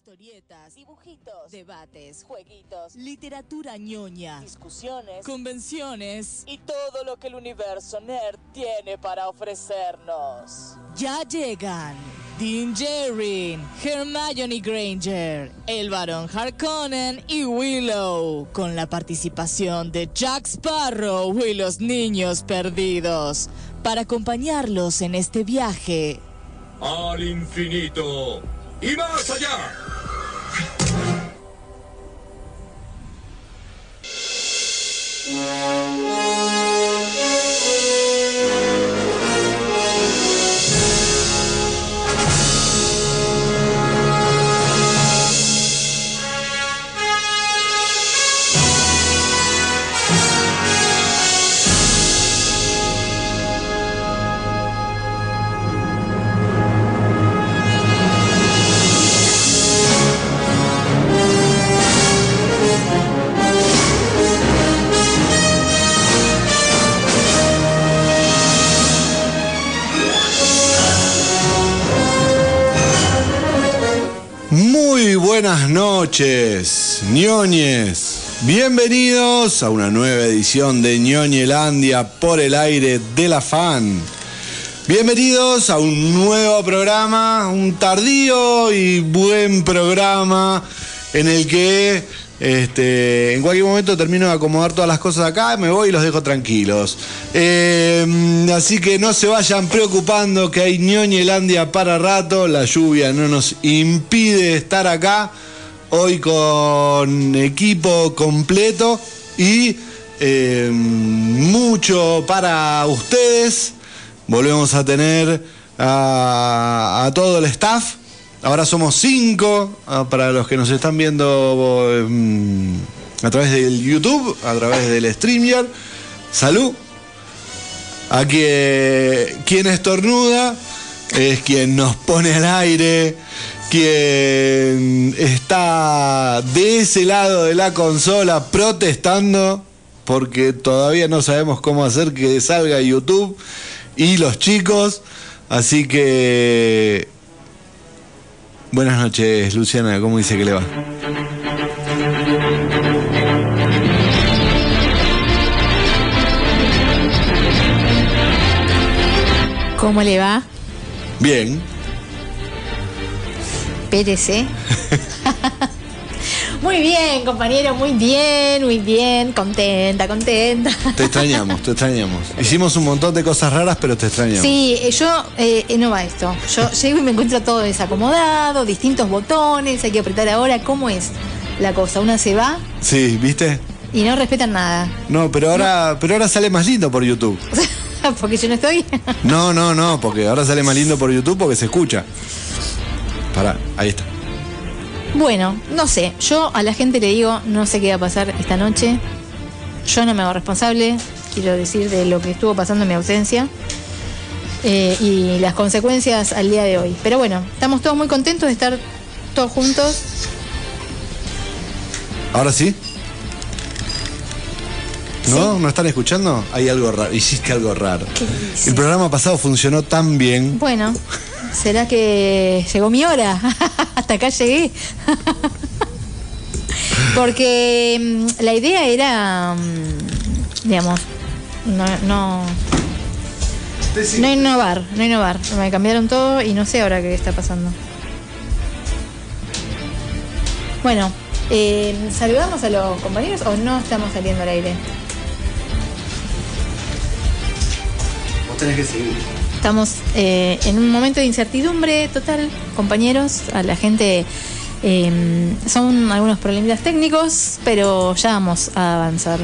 Historietas, dibujitos, debates, jueguitos, literatura ñoña, discusiones convenciones. y todo lo que el universo nerd tiene para ofrecernos. Ya llegan Dean Jerrin, Hermione Granger, el Barón Harkonnen y Willow, con la participación de Jack Sparrow y los niños perdidos, para acompañarlos en este viaje. al infinito y más allá. Noches, ñoñes. Bienvenidos a una nueva edición de ñoñelandia por el aire de la fan. Bienvenidos a un nuevo programa, un tardío y buen programa en el que este, en cualquier momento termino de acomodar todas las cosas acá, me voy y los dejo tranquilos. Eh, así que no se vayan preocupando que hay ñoñelandia para rato, la lluvia no nos impide estar acá, hoy con equipo completo y eh, mucho para ustedes. Volvemos a tener a, todo el staff. Ahora somos cinco, ah, para los que nos están viendo mm, a través del YouTube, a través del StreamYard. Salud. A que, quien estornuda es quien nos pone al aire, quien está de ese lado de la consola protestando, porque todavía no sabemos cómo hacer que salga YouTube y los chicos. Así que Buenas noches, Luciana. ¿Cómo dice que le va? ¿Cómo le va? Bien. Pérez, Muy bien, compañero, muy bien, muy bien, contenta, contenta. Te extrañamos, te extrañamos. Hicimos un montón de cosas raras, pero te extrañamos. Sí, eh, yo, eh, eh, no va esto. Yo llego y me encuentro todo desacomodado, distintos botones, hay que apretar ahora. ¿Cómo es la cosa? Una se va Sí, ¿viste? y no respetan nada. No, pero ahora, pero ahora sale más lindo por YouTube. Porque yo no estoy. No, no, no, porque ahora sale más lindo por YouTube porque se escucha. Pará, ahí está. Bueno, no sé. Yo a la gente le digo, no sé qué va a pasar esta noche. Yo no me hago responsable, quiero decir, de lo que estuvo pasando en mi ausencia. eh, y las consecuencias al día de hoy. Pero bueno, estamos todos muy contentos de estar todos juntos. ¿Ahora sí? ¿No? ¿No están escuchando? Hay algo raro. Hiciste algo raro. El programa pasado funcionó tan bien. Bueno, ¿será que llegó mi hora? Hasta acá llegué. Porque mm, la idea era, mm, digamos, no, no, no innovar, no innovar. Me cambiaron todo y no sé ahora qué está pasando. Bueno, eh, ¿saludamos a los compañeros o no estamos saliendo al aire? Vos tenés que seguir. Estamos eh, en un momento de incertidumbre total, compañeros. A la gente eh, son algunos problemitas técnicos, pero ya vamos a avanzar.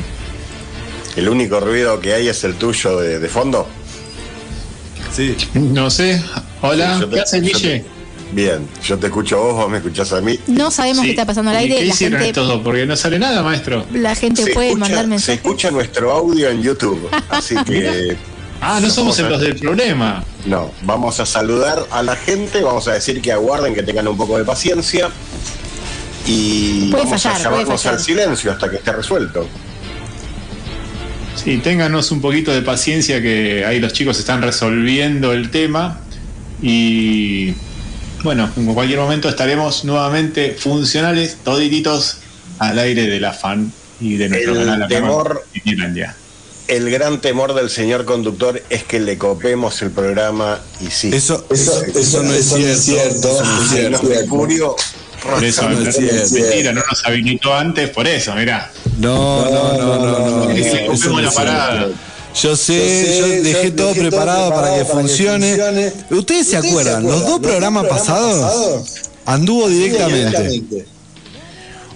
El único ruido que hay es el tuyo de, de fondo. Sí. No sé. Hola, Sí, te- ¿qué te- Guille? Bien, yo te escucho a vos, vos me escuchás a mí. No sabemos Sí. qué está pasando al ¿Y aire. ¿Qué La hicieron gente, estos dos? Porque no sale nada, maestro. la gente Se puede escucha, mandar se mensajes. escucha nuestro audio en YouTube. Así que Ah, no somos a- los del problema. no, vamos a saludar a la gente, vamos a decir que aguarden, que tengan un poco de paciencia. Y Puede vamos fallar, a llamarnos al silencio hasta que esté resuelto. Sí, ténganos un poquito de paciencia que ahí los chicos están resolviendo el tema y bueno, en cualquier momento estaremos nuevamente funcionales, todititos al aire de la fan y de nuestro El canal acá temor- en Finlandia. El gran temor del señor conductor es que le copemos el programa y sí. Eso, eso, eso no es cierto. Eso no es Ay, no, cierto. Mercurio. Por eso, no es mentira, no nos habilitó antes, por eso, mirá. No, no, no, no, no. Le copemos no la parada. Yo sé, yo dejé todo preparado para que funcione. ¿Ustedes se acuerdan? Los dos programas pasados anduvo directamente.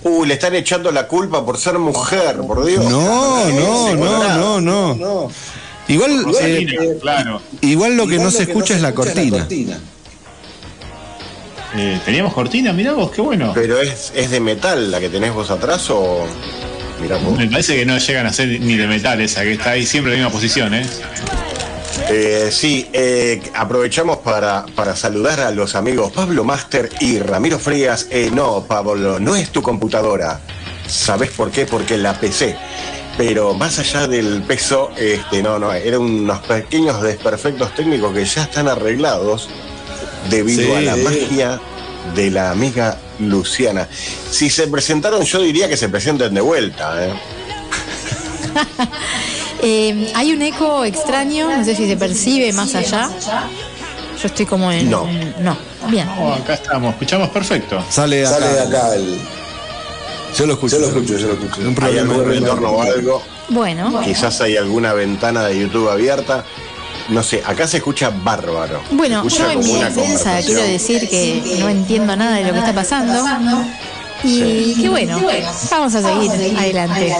Uh, le están echando la culpa por ser mujer, por Dios. No, no, no, no, no. Igual, eh, claro. igual lo que no se escucha es la cortina. Eh, ¿Teníamos cortina? Mirá vos, qué bueno. Pero es, es de metal la que tenés vos atrás o. Mirá vos. Me parece que no llegan a ser ni de metal esa, que está ahí siempre en la misma posición, ¿eh? Eh, sí, eh, aprovechamos para, para saludar a los amigos Pablo Master y Ramiro Frías. Eh, no, Pablo, no es tu computadora. ¿Sabes por qué? Porque la PC. Pero más allá del peso, este, no, no, eran unos pequeños desperfectos técnicos que ya están arreglados debido Sí. a la magia de la amiga Luciana. Si se presentaron, yo diría que se presenten de vuelta. ¿eh? Hay un eco extraño, no sé si se percibe más allá. Yo estoy como en. No. No, bien. Oh, acá estamos, escuchamos perfecto. Sale de acá. Sale de acá el. Yo lo escucho. Yo lo escucho, yo lo escucho. Un ¿Hay problema. algún retorno o algo? Bueno. Quizás hay alguna ventana de YouTube abierta. No sé, acá se escucha bárbaro. Bueno, Se escucha yo en mi defensa quiero decir que no entiendo nada de lo que está pasando. Y que bueno, vamos a seguir adelante.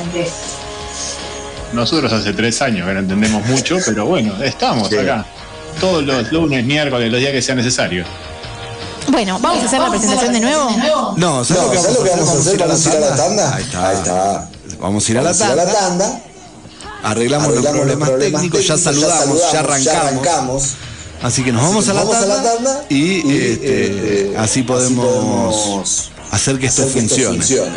Nosotros hace tres años que no entendemos mucho, pero bueno, estamos Sí. acá. Todos los lunes, miércoles, los días que sea necesario. Bueno, vamos a hacer la presentación de nuevo. No, ¿sabes No, lo que ¿sabes lo que vamos a hacer? Vamos a ir a la tanda. Ahí está. Ahí está. Vamos a ir a la Vamos a ir a la tanda. Arreglamos, los problemas, técnicos, ya saludamos, ya arrancamos. Así que nos vamos, a, la vamos a la tanda y, y, este, eh, así podemos, podemos hacer que esto hacer que esto funcione.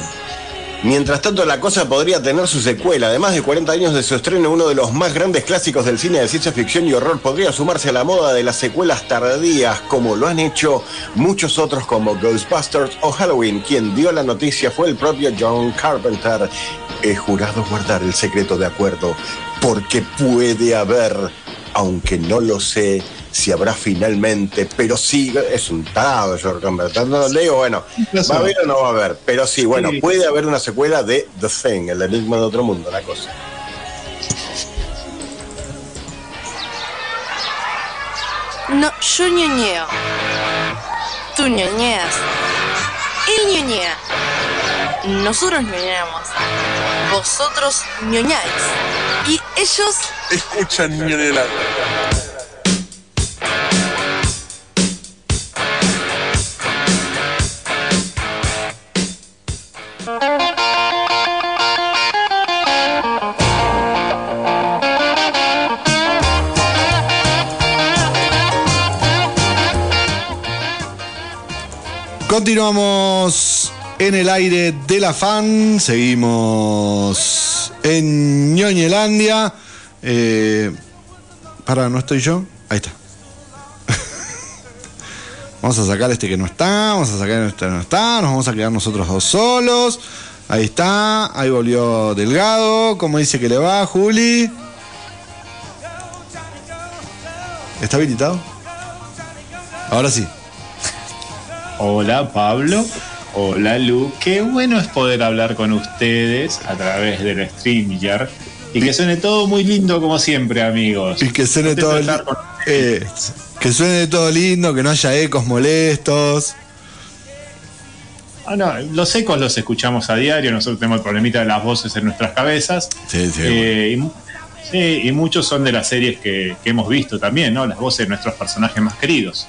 Mientras tanto, la cosa podría tener su secuela. Además de 40 años de su estreno, uno de los más grandes clásicos del cine de ciencia ficción y horror podría sumarse a la moda de las secuelas tardías, como lo han hecho muchos otros como Ghostbusters o Halloween. Quien dio la noticia fue el propio John Carpenter. He jurado guardar el secreto de acuerdo, porque puede haber, aunque no lo sé, si habrá finalmente, pero sí, es un tarado John Carpenter. No, le digo, bueno, ¿va a haber o no va a haber? Pero sí, bueno, Sí. puede haber una secuela de The Thing, el enigma de otro mundo, la cosa. No, yo ñoñeo. Tú ñoñeas. Él ñoñea. Nosotros ñoñeamos. Vosotros ñoñáis. Y ellos Escuchan Ñonela. Continuamos en el aire de la fan, seguimos en Ñoñelandia. Eh, para, ¿no estoy yo? Ahí está. vamos a sacar este que no está, vamos a sacar este que no está, nos vamos a quedar nosotros dos solos. Ahí está, ahí volvió Delgado, ¿cómo dice que le va, Juli? ¿Está habilitado? Ahora sí. Hola Pablo, hola Lu, qué bueno es poder hablar con ustedes a través del StreamYard y que suene todo muy lindo como siempre amigos. Y que suene todo, de li- estar con- eh, que suene todo lindo, que no haya ecos molestos. Ah, no, los ecos los escuchamos a diario, nosotros tenemos el problemita de las voces en nuestras cabezas. Sí, sí. Eh, y, sí, y muchos son de las series que, que hemos visto también, ¿no? Las voces de nuestros personajes más queridos.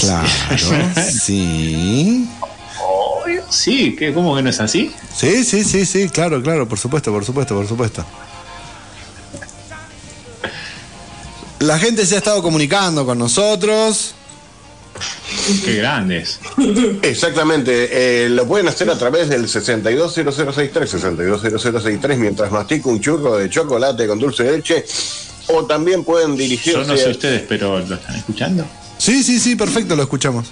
Claro, sí. Sí, ¿qué, ¿cómo que no es así? Sí, sí, sí, sí, claro, claro, por supuesto, por supuesto, por supuesto. La gente se ha estado comunicando con nosotros. Qué grandes. Exactamente, eh, lo pueden hacer a través del 620063, 620063, mientras mastica un churro de chocolate con dulce de leche, o también pueden dirigirse... Yo no sé ustedes, pero ¿lo están escuchando? Sí, sí, sí, perfecto, lo escuchamos.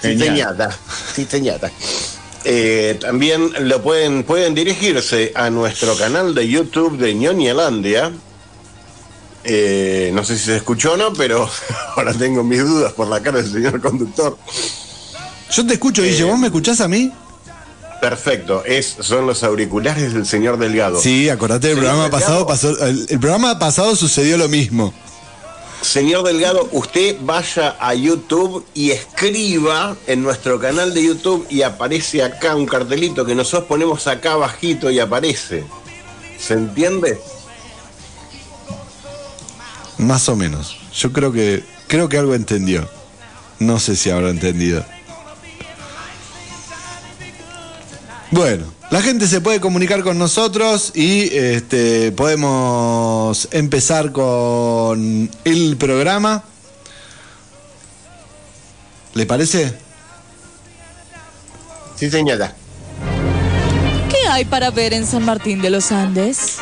Sí, señata. Sí, señata. Eh, también lo pueden, pueden dirigirse a nuestro canal de YouTube de Ñoñelandia. Eh, no sé si se escuchó o no, pero ahora tengo mis dudas por la cara del señor conductor. Yo te escucho, Guille, ¿vos me escuchás a mí? Perfecto, es, son los auriculares del señor Delgado. Sí, acordate, el Señor programa Delgado. pasado pasó, el, el programa pasado sucedió lo mismo. Señor Delgado, usted vaya a YouTube y escriba en nuestro canal de YouTube y aparece acá un cartelito que nosotros ponemos acá bajito y aparece. ¿Se entiende? Más o menos. Yo creo que creo que algo entendió. No sé si habrá entendido. Bueno, la gente se puede comunicar con nosotros y este, podemos empezar con el programa. ¿Le parece? Sí, señora. ¿Qué hay para ver en San Martín de los Andes?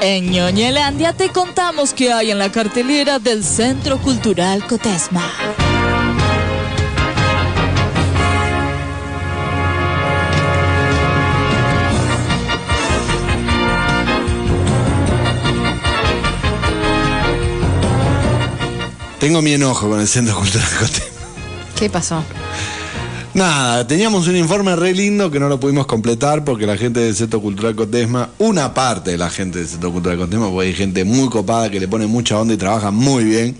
En Ñoñelandia te contamos qué hay en la cartelera del Centro Cultural Cotesma. Tengo mi enojo con el Centro Cultural Cote. ¿Qué pasó? Nada, teníamos un informe re lindo que no lo pudimos completar porque la gente del Centro Cultural Cotesma, una parte de la gente del Centro Cultural Cotesma, porque hay gente muy copada que le pone mucha onda y trabaja muy bien,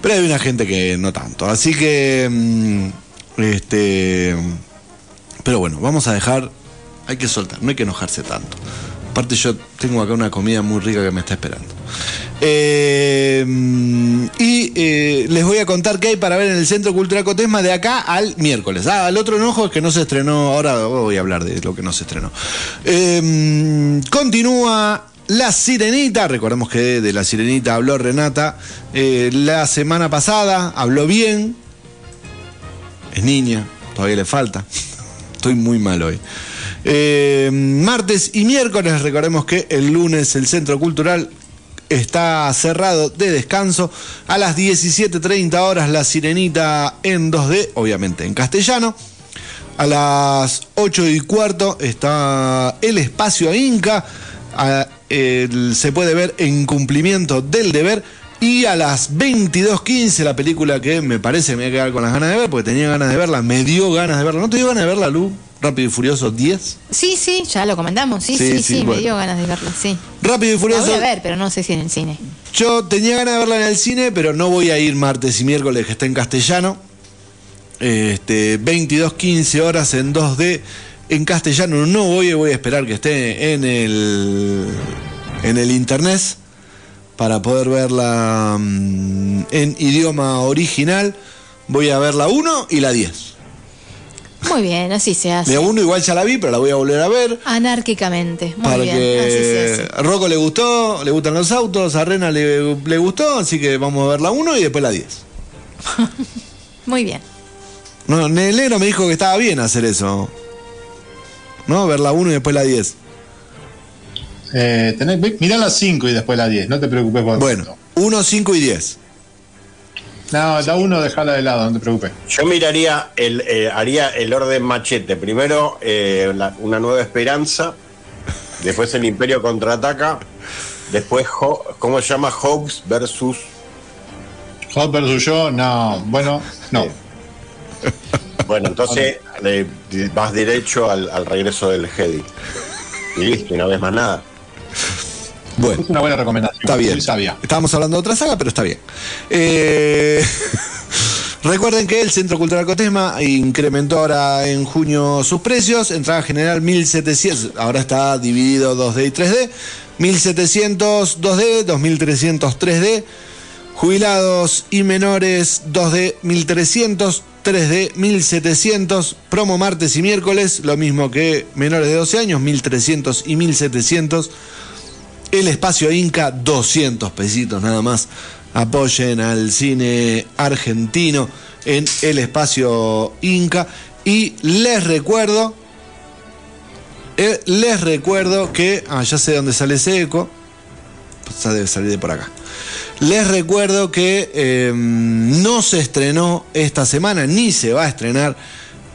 pero hay una gente que no tanto. Así que, mm, este, pero bueno, vamos a dejar, hay que soltar, no hay que enojarse tanto. Aparte yo tengo acá una comida muy rica que me está esperando. Eh, y eh, les voy a contar qué hay para ver en el Centro Cultural Cotesma de acá al miércoles. Ah, el otro enojo es que no se estrenó, ahora voy a hablar de lo que no se estrenó. Eh, continúa La Sirenita, recordemos que de La Sirenita habló Renata la semana pasada, habló bien, es niña, todavía le falta, estoy muy mal hoy. Eh, martes y miércoles, recordemos que el lunes el Centro Cultural está cerrado de descanso. A las 17.30 horas La Sirenita en 2D, obviamente en castellano. A las 8 y cuarto está El Espacio Inca. A- se puede ver en cumplimiento del deber. Y a las 22.15 la película que me parece me voy a quedar con las ganas de ver, porque tenía ganas de verla, me dio ganas de verla. ¿No te dio ganas de verla, Lu? Rápido y Furioso 10. Sí, sí, ya lo comentamos. Sí, Sí, sí, sí, sí, bueno. me dio ganas de verla, sí. Rápido y La Furioso. voy a ver, pero no sé si en el cine. Yo tenía ganas de verla en el cine, pero no voy a ir martes y miércoles que está en castellano. Este, 22, 15 horas en 2D en castellano. No voy, voy a esperar que esté en el, en el internet para poder verla mm, en idioma original. Voy a ver la 1 y la 10. Muy bien, así se hace. La 1 igual ya la vi, pero la voy a volver a ver. Anárquicamente. Muy Para bien, así se que hace. a Rocco le gustó, le gustan los autos, a Rena le, le gustó, así que vamos a ver la 1 y después la 10. Muy bien. No, negro me dijo que estaba bien hacer eso. ¿No? Ver la 1 y después la 10. Eh, tenés- mirá las 5 y después la 10, no te preocupes por Bueno, 1, 5 y 10. No, la 1 dejala de lado, no te preocupes. Yo miraría, el, eh, haría el orden machete. Primero eh, la- una nueva esperanza, después el Imperio contraataca, después, Ho- ¿cómo se llama? Hobbes versus... Hot versus yo, no, bueno, no. Bueno, entonces le- vas derecho al, al regreso del Jedi. Y listo, y no ves más nada. Bueno, Es una buena recomendación. Está bien. Muy sabia. Estábamos hablando de otra saga, pero está bien. Eh, Recuerden que el Centro Cultural Cotesma incrementó ahora en junio sus precios. Entrada general 1700, ahora está dividido 2D y 3D. 1700 2D, 2300 3D. Jubilados y menores 2D 1300, 3D 1700, promo martes y miércoles, lo mismo que menores de 12 años, 1300 y 1700. El espacio Inca 200 pesitos nada más. Apoyen al cine argentino en el espacio Inca y les recuerdo eh, les recuerdo que ah, ya sé dónde sale ese eco. Pues debe salir de por acá. Les recuerdo que eh, no se estrenó esta semana, ni se va a estrenar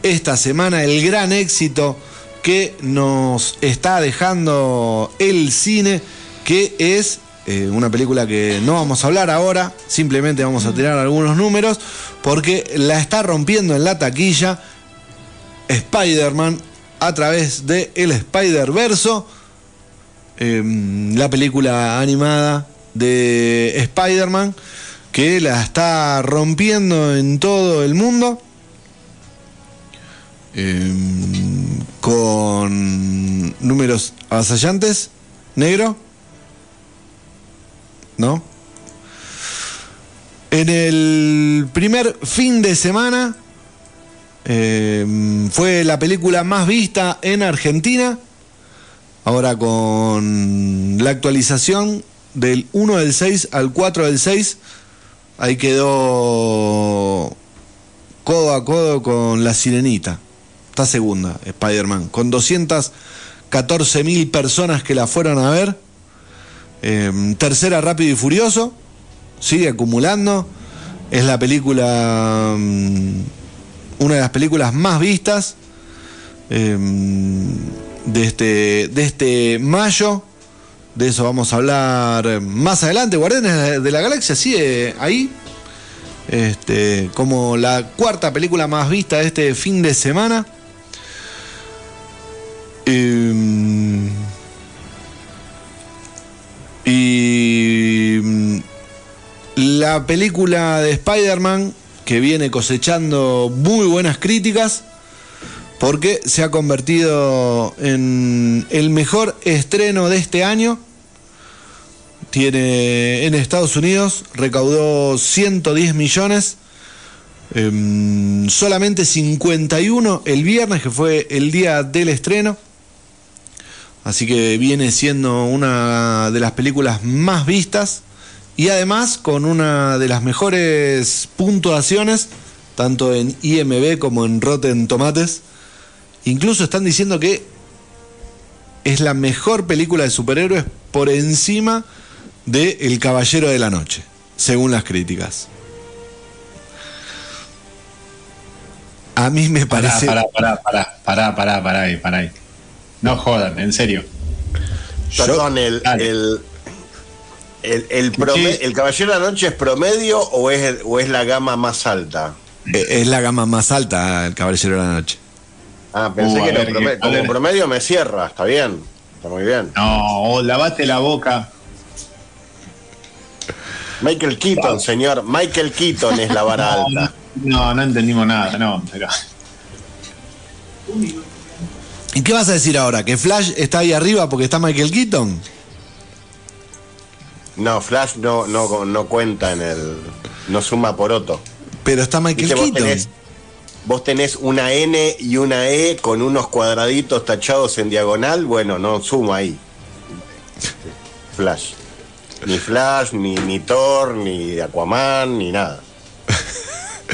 esta semana, el gran éxito que nos está dejando el cine, que es eh, una película que no vamos a hablar ahora, simplemente vamos a tirar algunos números, porque la está rompiendo en la taquilla Spider-Man a través de el Spider-Verso, eh, la película animada de Spider-Man, que la está rompiendo en todo el mundo. eh, con números avasallantes. ¿Negro? ¿No? En el primer fin de semana eh, fue la película más vista en Argentina. Ahora con la actualización del 1 del 6 al 4 del 6, ahí quedó codo a codo con la sirenita. Está segunda, Spider-Man, con 214 mil personas que la fueron a ver. Eh, tercera, Rápido y Furioso, sigue acumulando. Es la película, mm, una de las películas más vistas eh, de, este, de este mayo. De eso vamos a hablar más adelante. Guardianes de la Galaxia sigue ahí. Este, como la cuarta película más vista de este fin de semana. Y mm, la película de Spider-Man que viene cosechando muy buenas críticas porque se ha convertido en el mejor estreno de este año. Tiene en Estados Unidos, recaudó 110 millones, em, solamente 51 el viernes, que fue el día del estreno. Así que viene siendo una de las películas más vistas y además con una de las mejores puntuaciones, tanto en IMB como en Rotten Tomates. Incluso están diciendo que es la mejor película de superhéroes por encima de El Caballero de la Noche, según las críticas. A mí me parece. Pará, pará, pará, pará, pará, pará. No jodan, en serio. Perdón, el, el, el, el, prome- ¿el Caballero de la Noche es promedio o es, o es la gama más alta? Eh, Es la gama más alta, El Caballero de la Noche. Ah, pensé Uh, que ver, prome- que- a como promedio me cierra, está bien, está muy bien. No, o lavate la boca. Michael Keaton, señor, Michael Keaton es la vara alta. No, no entendimos nada, no, pero. ¿Y qué vas a decir ahora? ¿Que Flash está ahí arriba porque está Michael Keaton? No, Flash no, no, no cuenta en el. no suma poroto. Pero está Michael Viste, vos Keaton. tenés, vos tenés una N y una E con unos cuadraditos tachados en diagonal, bueno, no suma ahí. Flash. Ni Flash, ni, ni Thor, ni Aquaman, ni nada.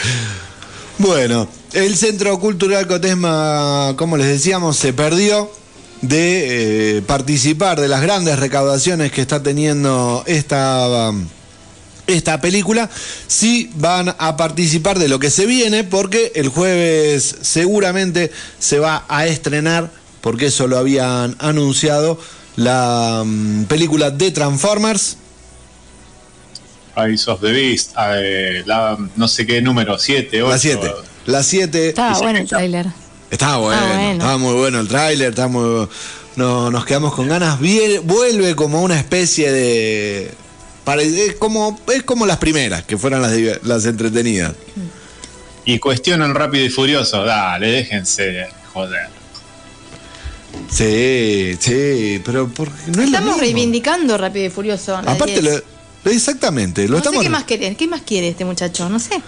Bueno, el Centro Cultural Cotesma, como les decíamos, se perdió de eh, participar de las grandes recaudaciones que está teniendo esta, esta película. Sí van a participar de lo que se viene porque el jueves seguramente se va a estrenar, porque eso lo habían anunciado, la um, película de Transformers. Eyes of the Beast, eh, la, no sé qué número, 7, 8. La 7. La 7. Estaba bueno el tráiler. Estaba bueno, bueno. estaba muy bueno el tráiler, está muy- no, nos quedamos con ganas. Vuelve como una especie de. Es como, es como las primeras, que fueron las, las entretenidas. Y cuestionan rápido y furioso. Dale, déjense, joder. Sí, sí, pero porque no es lo Estamos mismo. reivindicando Rápido y Furioso. Aparte, 10. lo- exactamente, lo no estamos. sé qué más quiere, qué más quiere este muchacho, no sé.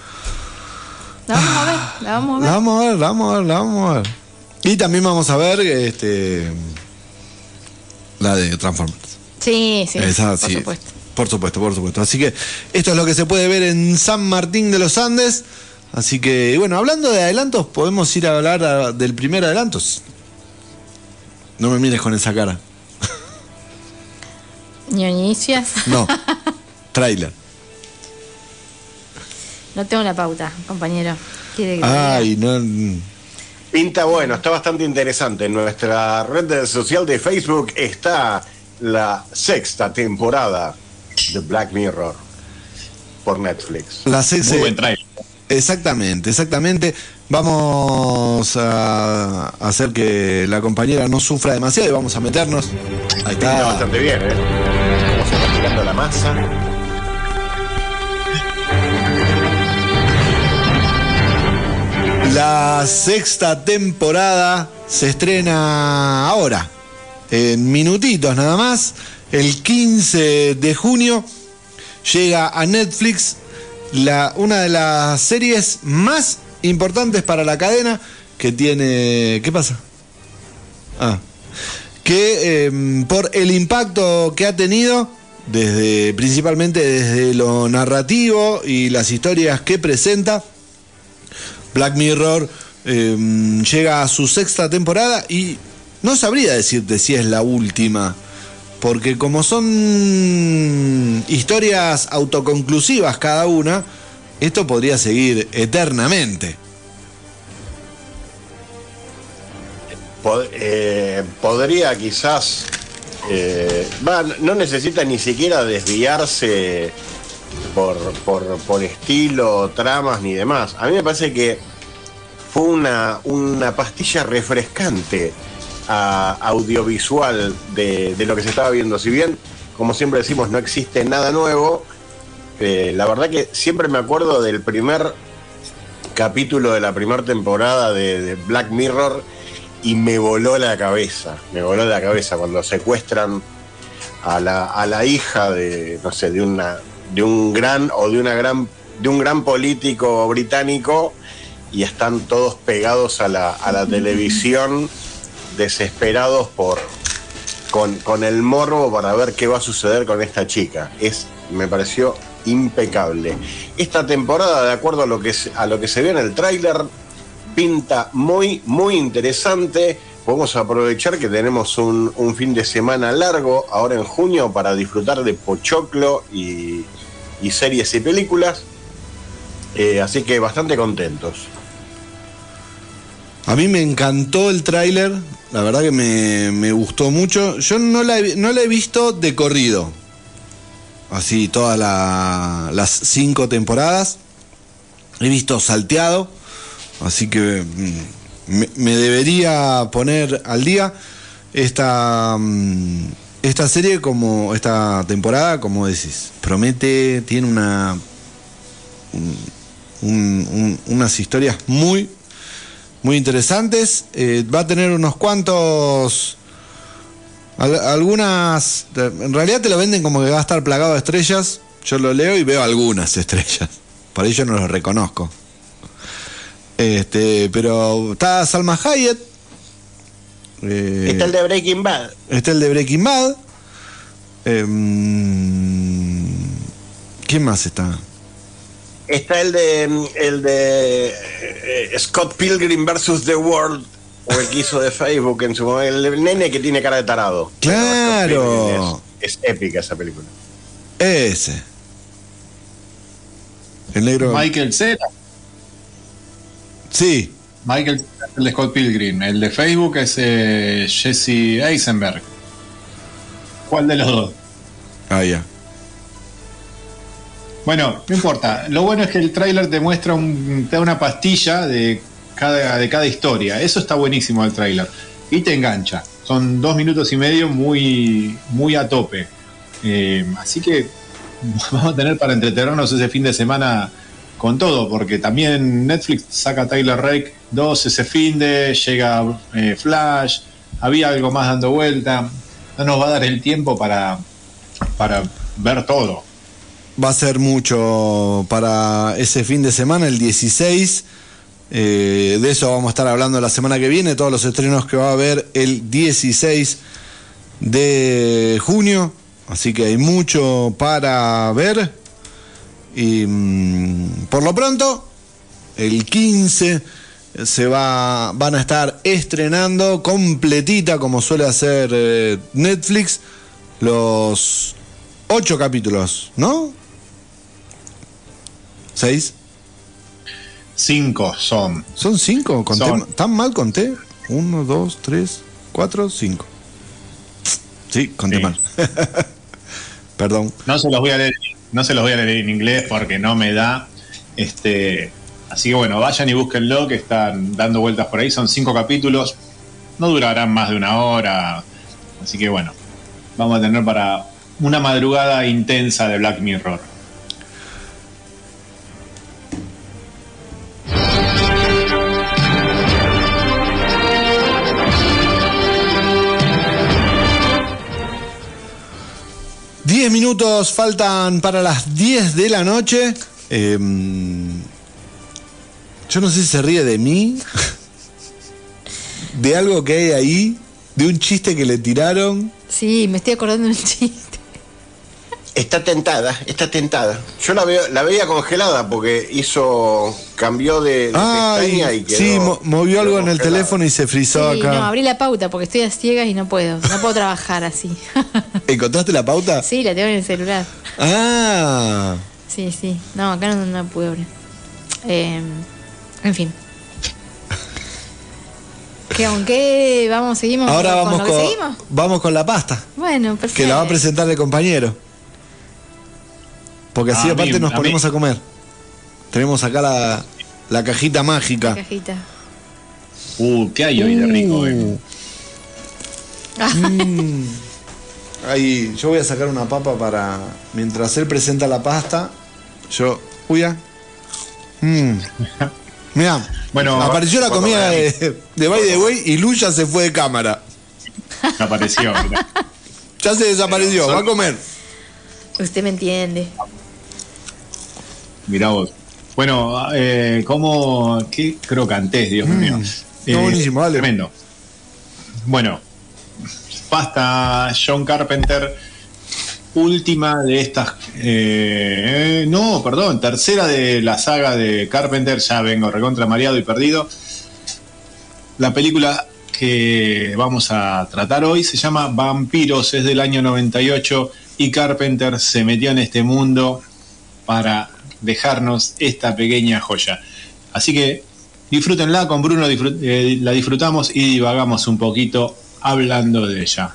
La vamos a ver, la vamos a ver. La vamos a ver, la vamos a ver, la vamos a ver. Y también vamos a ver este la de Transformers. Sí, sí, Esa, por sí. supuesto. Por supuesto, por supuesto. Así que esto es lo que se puede ver en San Martín de los Andes. Así que, bueno, hablando de adelantos, podemos ir a hablar a- del primer adelantos. No me mires con esa cara. Ñoñicias. No. Trailer. No tengo la pauta, compañero. ¿Quiere que Ay, no. Pinta bueno, está bastante interesante. En nuestra red social de Facebook está la sexta temporada de Black Mirror por Netflix. La CC. Muy buen trailer. Exactamente, exactamente. Vamos a hacer que la compañera no sufra demasiado y vamos a meternos. Ahí Pinta está. bastante bien, ¿eh? Está tirando la masa. La sexta temporada se estrena ahora, en minutitos nada más. El 15 de junio llega a Netflix la, una de las series más importantes para la cadena que tiene... ¿Qué pasa? Ah. Que eh, por el impacto que ha tenido, desde, principalmente desde lo narrativo y las historias que presenta, Black Mirror eh, llega a su sexta temporada y no sabría decirte si es la última, porque como son historias autoconclusivas cada una, esto podría seguir eternamente. Eh, podría quizás. eh, no necesita ni siquiera desviarse por, por, por estilo, tramas ni demás. A mí me parece que fue una, una pastilla refrescante a- audiovisual de, de lo que se estaba viendo. Si bien, como siempre decimos, no existe nada nuevo, eh, la verdad que siempre me acuerdo del primer capítulo de la primera temporada de, de Black Mirror y me voló la cabeza, me voló la cabeza cuando secuestran a la, a la hija de, no sé, de una de un gran o de una gran de un gran político británico y están todos pegados a la, a la televisión desesperados por con, con el morbo para ver qué va a suceder con esta chica. Es, me pareció impecable. Esta temporada, de acuerdo a lo que, a lo que se ve en el tráiler, pinta muy, muy interesante. A aprovechar que tenemos un fin de semana largo ahora en junio para disfrutar de Pochoclo y, y series y películas. Eh, así que bastante contentos. A mí me encantó el tráiler, la verdad que me, me gustó mucho. Yo no la, he, no la he visto de corrido, así todas la- las cinco temporadas. He visto salteado, así que mm, me, me debería poner al día esta, mm, esta serie como esta temporada, como decís, promete, tiene una un- un- unas historias muy muy interesantes. Eh, va a tener unos cuantos. al- algunas. En realidad te lo venden como que va a estar plagado de estrellas. Yo lo leo y veo algunas estrellas. Por ello no los reconozco. Este, pero está Salma Hayek. Eh, Está el de Breaking Bad. está el de Breaking Bad. Em, ¿Quién más está? Está el de el de eh, Scott Pilgrim versus The World o el que hizo de Facebook en su momento, el nene que tiene cara de tarado. Claro. Es, es épica esa película. Ese. El negro. Michael Cera. Sí. Michael el de Scott Pilgrim. El de Facebook es eh, Jesse Eisenberg. ¿Cuál de los dos? Ah, ya. Bueno, no importa. Lo bueno es que el tráiler te muestra un, te da una pastilla de cada, de cada historia. Eso está buenísimo el tráiler. Y te engancha. Son dos minutos y medio muy, muy a tope. Eh, así que vamos a tener para entretenernos ese fin de semana con todo, porque también Netflix saca Tyler Rake 2 ese fin de, llega eh, Flash, había algo más dando vuelta. No nos va a dar el tiempo para, para ver todo. Va a ser mucho para ese fin de semana, el 16. Eh, de eso vamos a estar hablando la semana que viene, todos los estrenos que va a haber el 16 de junio. Así que hay mucho para ver. Y mm, por lo pronto, el 15 se va, van a estar estrenando completita, como suele hacer eh, Netflix, los ocho capítulos, ¿no? ¿Seis? Cinco son. ¿Son cinco? ¿Conté Son. ¿Tan mal conté? Uno, dos, tres, cuatro, cinco. Sí, conté Sí. mal. Perdón. No se los voy a leer, no se los voy a leer en inglés porque no me da. Este, así que bueno, vayan y búsquenlo que están dando vueltas por ahí. Son cinco capítulos. No durarán más de una hora. Así que bueno, vamos a tener para una madrugada intensa de Black Mirror. Diez minutos faltan para las 10 de la noche. Eh, yo no sé si se ríe de mí, de algo que hay ahí, de un chiste que le tiraron. Sí, me estoy acordando de un chiste. Está tentada, está tentada. Yo la veo, la veía congelada porque hizo, cambió de, de pestaña y quedó. sí, mo- movió algo en el congelada. teléfono y se frizó Sí, acá. no, abrí la pauta porque estoy a ciegas y no puedo. No puedo trabajar así. ¿Encontraste la pauta? Sí, la tengo en el celular. Ah, Sí, sí. No, acá no, no pude abrir. Eh, en fin. ¿Qué, ¿Con qué vamos? ¿Seguimos ahora con vamos lo que con, seguimos? vamos con la pasta, Bueno, perfecto. que la va a presentar el compañero. Porque así A aparte mí- nos a mí- ponemos a comer. Tenemos acá la, la cajita mágica. Cajita. Uh, ¿qué hay hoy de rico? eh? Mm. Ahí, yo voy a sacar una papa para. Mientras él presenta la pasta, yo. Uy, ya. Mm. Mirá, Bueno, apareció la comida de, de By the Way y Lu ya se fue de cámara. Apareció. mirá. Ya se desapareció, va a comer. Usted me entiende. Mirá vos. Bueno, eh, ¿cómo? ¿Qué crocantez, Dios mío? no, buenísimo, dale. Tremendo. Bueno, pasta John Carpenter, última de estas. eh, no, perdón, tercera de la saga de Carpenter. Ya vengo recontra mareado y perdido. La película que vamos a tratar hoy se llama Vampiros, es del año 98 y Carpenter se metió en este mundo para dejarnos esta pequeña joya. Así que disfrútenla, con Bruno eh, la disfrutamos y divagamos un poquito hablando de ella.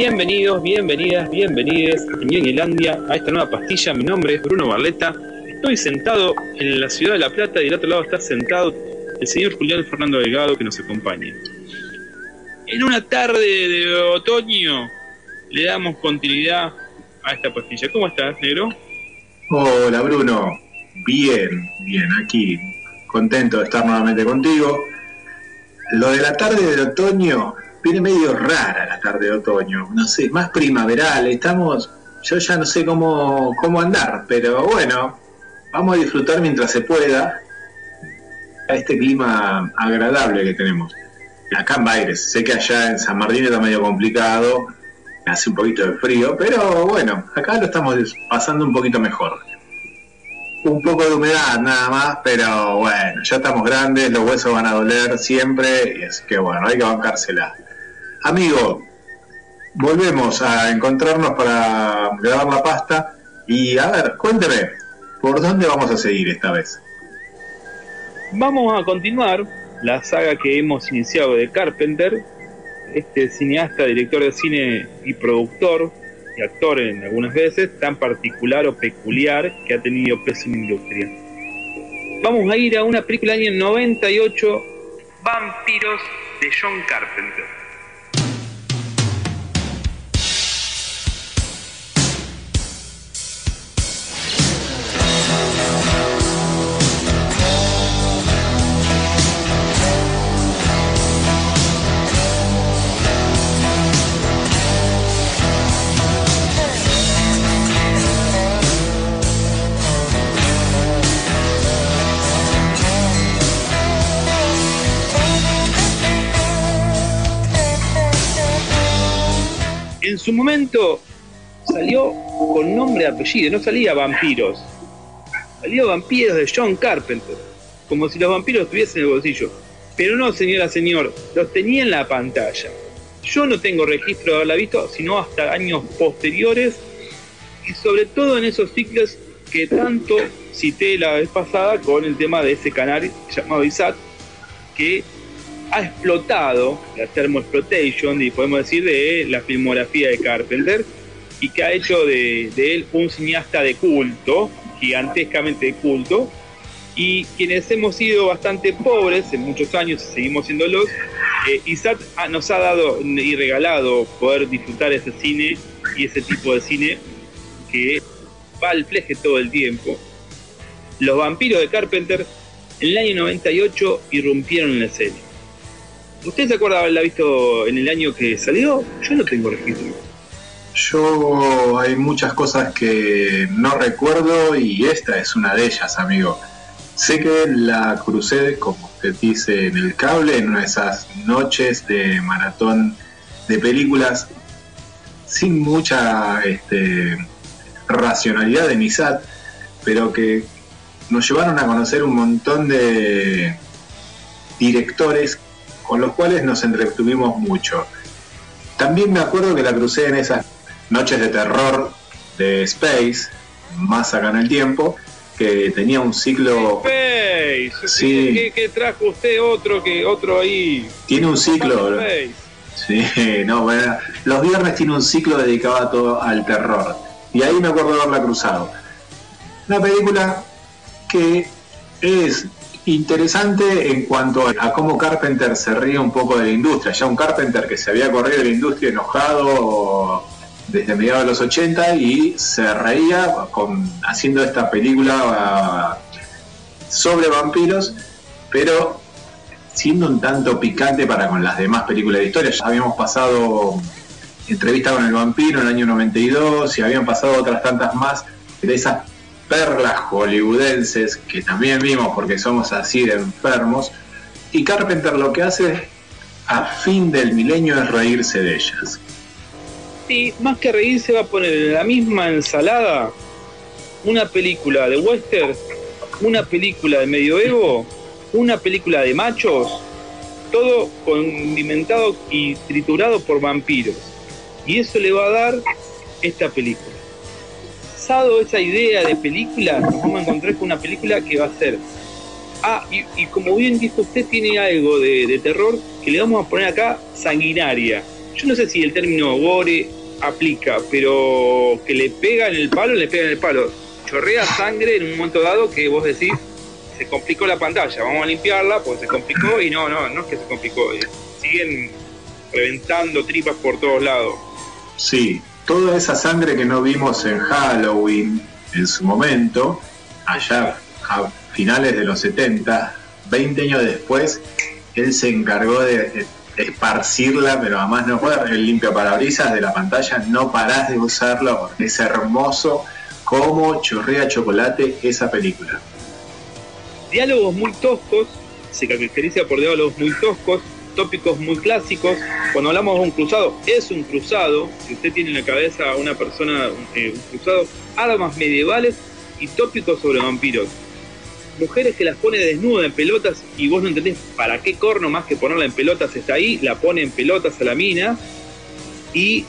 Bienvenidos, bienvenidas, bienvenides a Ñoñelandia, a esta nueva pastilla. Mi nombre es Bruno Barleta. Estoy sentado en la ciudad de La Plata y del otro lado está sentado el señor Julián Fernando Delgado que nos acompaña. En una tarde de otoño le damos continuidad a esta pastilla. ¿Cómo estás, negro? Hola Bruno, bien, bien, aquí, contento de estar nuevamente contigo. Lo de la tarde de otoño viene medio rara la tarde de otoño, no sé, más primaveral, estamos, yo ya no sé cómo, cómo andar, pero bueno, vamos a disfrutar mientras se pueda a este clima agradable que tenemos. Acá en Baires, sé que allá en San Martín está medio complicado, hace un poquito de frío, pero bueno, acá lo estamos pasando un poquito mejor. Un poco de humedad nada más, pero bueno, ya estamos grandes, los huesos van a doler siempre, y es que bueno, hay que bancársela. Amigo, volvemos a encontrarnos para grabar la pasta y a ver, cuénteme, ¿por dónde vamos a seguir esta vez? Vamos a continuar la saga que hemos iniciado de Carpenter, este cineasta, director de cine y productor y actor en algunas veces, tan particular o peculiar que ha tenido peso en la industria. Vamos a ir a una película del año 98, Vampiros de John Carpenter. En su momento salió con nombre y apellido, no salía Vampiros. Salió Vampiros de John Carpenter, como si los vampiros estuviesen en el bolsillo. Pero no, señora, señor, los tenía en la pantalla. Yo no tengo registro de haberla visto, sino hasta años posteriores y sobre todo en esos ciclos que tanto cité la vez pasada con el tema de ese canal llamado ISAT, que ha explotado la thermoexploitation, y podemos decir, de la filmografía de Carpenter, y que ha hecho de, él un cineasta de culto, gigantescamente de culto, y quienes hemos sido bastante pobres en muchos años y seguimos siéndolos, eh, ISAT nos ha dado y regalado poder disfrutar ese cine y ese tipo de cine que va al fleje todo el tiempo. Los vampiros de Carpenter en el año 98 irrumpieron en la escena. ¿Usted se acuerda haberla visto en el año que salió? Yo no tengo registro. Yo hay muchas cosas que no recuerdo y esta es una de ellas, amigo. Sé que la crucé, como usted dice, en el cable, en una de esas noches de maratón de películas sin mucha este, racionalidad de Nisat, pero que nos llevaron a conocer un montón de directores con los cuales nos entretuvimos mucho. También me acuerdo que la crucé en esas noches de terror de Space, más acá en el tiempo, que tenía un ciclo... Space, Sí. ¿qué, qué trajo usted otro que otro ahí? Tiene un ciclo. Space. Sí, no, bueno, los viernes tiene un ciclo dedicado a todo al terror. Y ahí me acuerdo de haberla cruzado. Una película que es interesante en cuanto a cómo Carpenter se ríe un poco de la industria. Ya un Carpenter que se había corrido de la industria enojado desde mediados de los 80 y se reía con, haciendo esta película ah, sobre vampiros, pero siendo un tanto picante para con las demás películas de historia. Ya habíamos pasado entrevista con el vampiro en el año 92 y habían pasado otras tantas más de esas perlas hollywoodenses que también vimos porque somos así de enfermos. Y Carpenter lo que hace a fin del milenio es reírse de ellas. Sí, más que reírse va a poner en la misma ensalada una película de western, una película de medioevo, una película de machos, todo condimentado y triturado por vampiros. Y eso le va a dar esta película. Esa idea de película, nos vamos a encontrar con una película que va a ser. Ah, y, como bien dijo usted, tiene algo de, de terror que le vamos a poner acá sanguinaria. Yo no sé si el término gore aplica, pero que le pega en el palo, le pega en el palo. Chorrea sangre en un momento dado que vos decís, se complicó la pantalla, vamos a limpiarla porque se complicó y no, no, no es que se complicó, eh, siguen reventando tripas por todos lados. Sí, toda esa sangre que no vimos en Halloween en su momento, allá a finales de los 70, 20 años después, él se encargó de esparcirla, pero además no fue el limpio parabrisas de la pantalla, no parás de usarlo es hermoso como chorrea chocolate esa película. Diálogos muy toscos, se caracteriza por diálogos muy toscos, tópicos muy clásicos. Cuando hablamos de un cruzado, es un cruzado. Si usted tiene en la cabeza a una persona, eh, un cruzado, armas medievales y tópicos sobre vampiros. Mujeres que las pone desnudas en pelotas y vos no entendés para qué corno más que ponerla en pelotas está ahí, la pone en pelotas a la mina y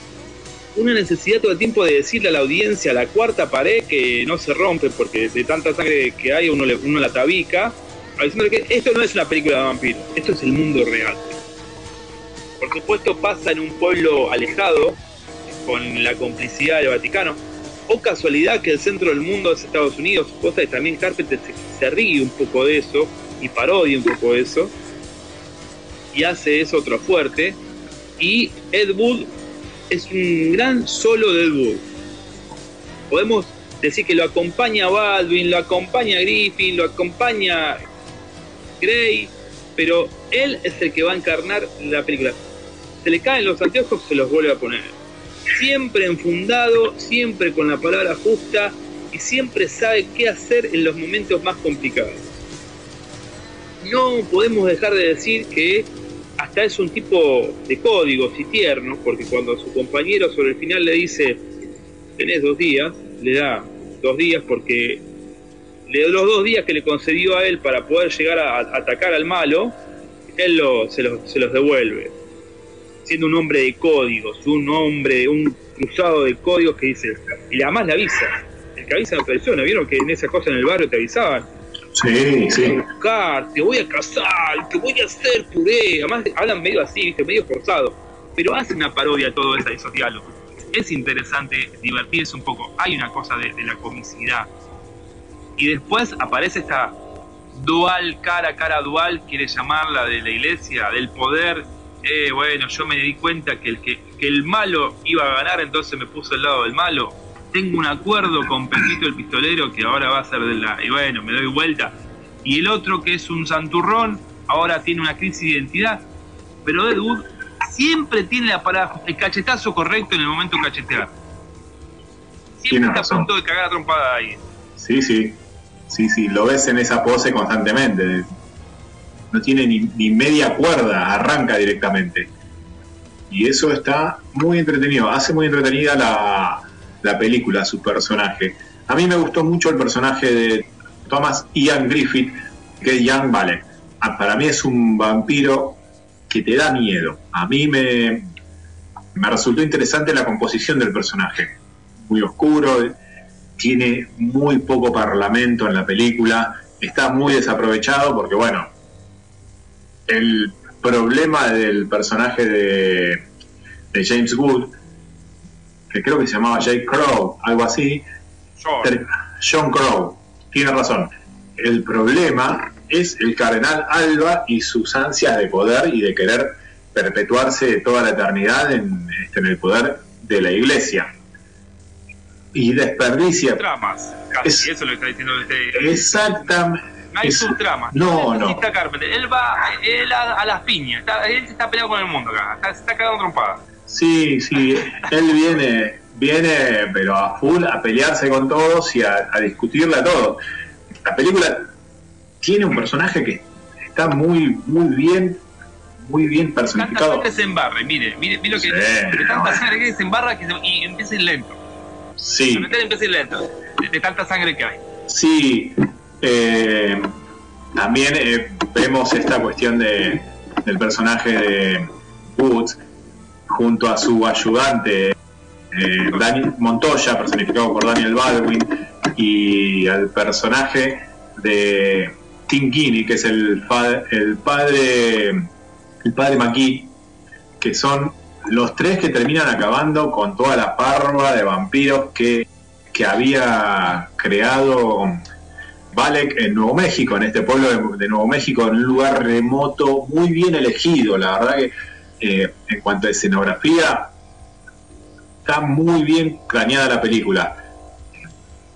una necesidad todo el tiempo de decirle a la audiencia la cuarta pared que no se rompe porque de tanta sangre que hay uno, le- uno la tabica, diciéndole que esto no es una película de vampiros, esto es el mundo real. Por supuesto pasa en un pueblo alejado, con la complicidad del Vaticano, o casualidad que el centro del mundo es Estados Unidos, cosa que también Carpenter se, se ríe un poco de eso y parodia un poco de eso, y hace eso otro fuerte, y Ed Wood es un gran solo de Ed Wood. Podemos decir que lo acompaña Baldwin, lo acompaña Griffin, lo acompaña Gray, pero él es el que va a encarnar la película. Se le caen los anteojos, se los vuelve a poner. Siempre enfundado, siempre con la palabra justa y siempre sabe qué hacer en los momentos más complicados. No podemos dejar de decir que hasta es un tipo de códigos y tierno, porque cuando su compañero sobre el final le dice, tenés dos días, le da dos días porque los dos días que le concedió a él para poder llegar a, a atacar al malo, él se los devuelve. Siendo un hombre de códigos, un hombre, un cruzado de códigos que dice, y además le avisa, el que avisa no traiciona, vieron que en esa cosa en el barrio te avisaban, Sí, sí. te voy a buscar, te voy a casar, te voy a hacer puré, además hablan medio así, ¿viste? medio forzado, pero hace una parodia a todo eso, esos diálogos. Es interesante divertirse un poco, hay una cosa de, de la comicidad. Y después aparece esta dual, cara a cara dual, quiere llamarla, de la iglesia, del poder. Eh, bueno, yo me di cuenta que el, que, que el malo iba a ganar, entonces me puse al lado del malo. Tengo un acuerdo con Pepito el pistolero que ahora va a ser de la... Y bueno, me doy vuelta. Y el otro que es un santurrón, ahora tiene una crisis de identidad. Pero Deadwood siempre tiene la parada, el cachetazo correcto en el momento de cachetear. Siempre está a punto de cagar a trompada ahí. Sí, sí. Sí, sí, lo ves en esa pose constantemente. No tiene ni, ni media cuerda, arranca directamente. Y eso está muy entretenido. Hace muy entretenida la, la película, su personaje. A mí me gustó mucho el personaje de Thomas Ian Griffith, que es Ian Vale. Ah, Para mí es un vampiro que te da miedo. A mí me, me resultó interesante la composición del personaje. Muy oscuro, tiene muy poco parlamento en la película, está muy desaprovechado porque, bueno, el problema del personaje de, de James Wood, que creo que se llamaba Jake Crow, algo así, ter- John Crow, tiene razón. El problema es el cardenal Alba y sus ansias de poder y de querer perpetuarse toda la eternidad en, este, en el poder de la iglesia. Y desperdicia Tramas, casi, eso es lo que está diciendo este. exactamente. No hay es- subtramas. No, no. necesita Carpenter. Él va él a, a las piñas. Está, él se está peleando con el mundo acá. Está, se está cagando trompada. Sí, sí, él viene, viene, pero a full a pelearse con todos y a, a discutirle a todos. La película tiene un personaje que está muy, muy bien, muy bien Tanta personificado. sangre se embarra. Mire, mire, mire lo que Sí, de tanta bueno. sangre que se embarra que se- y empieza a ir lento. Sí, empieza a ir lento. De, de tanta sangre que hay. sí. Eh, también eh, vemos esta cuestión de, del personaje de Woods junto a su ayudante eh, Dani- Montoya, personificado por Daniel Baldwin, y al personaje de Tim que es el, el padre el padre Maki, que son los tres que terminan acabando con toda la parva de vampiros que, que había creado Valek en Nuevo México, en este pueblo de, Nuevo México, en un lugar remoto, muy bien elegido. La verdad que eh, en cuanto a escenografía, está muy bien planeada la película.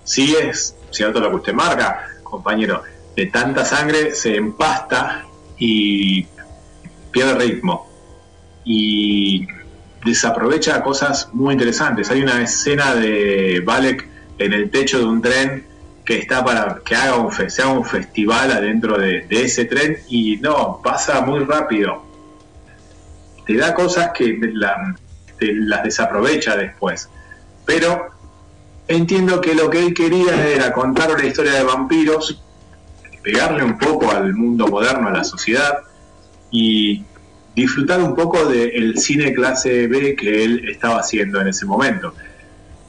Sí es cierto lo que usted marca, compañero, de tanta sangre se empasta y pierde ritmo. Y desaprovecha cosas muy interesantes. Hay una escena de Valek en el techo de un tren que está para que haga un, fe- se haga un festival adentro de, ese tren y no, pasa muy rápido. Te da cosas que te las desaprovecha después. Pero entiendo que lo que él quería era contar una historia de vampiros, pegarle un poco al mundo moderno, a la sociedad y disfrutar un poco del cine clase B que él estaba haciendo en ese momento.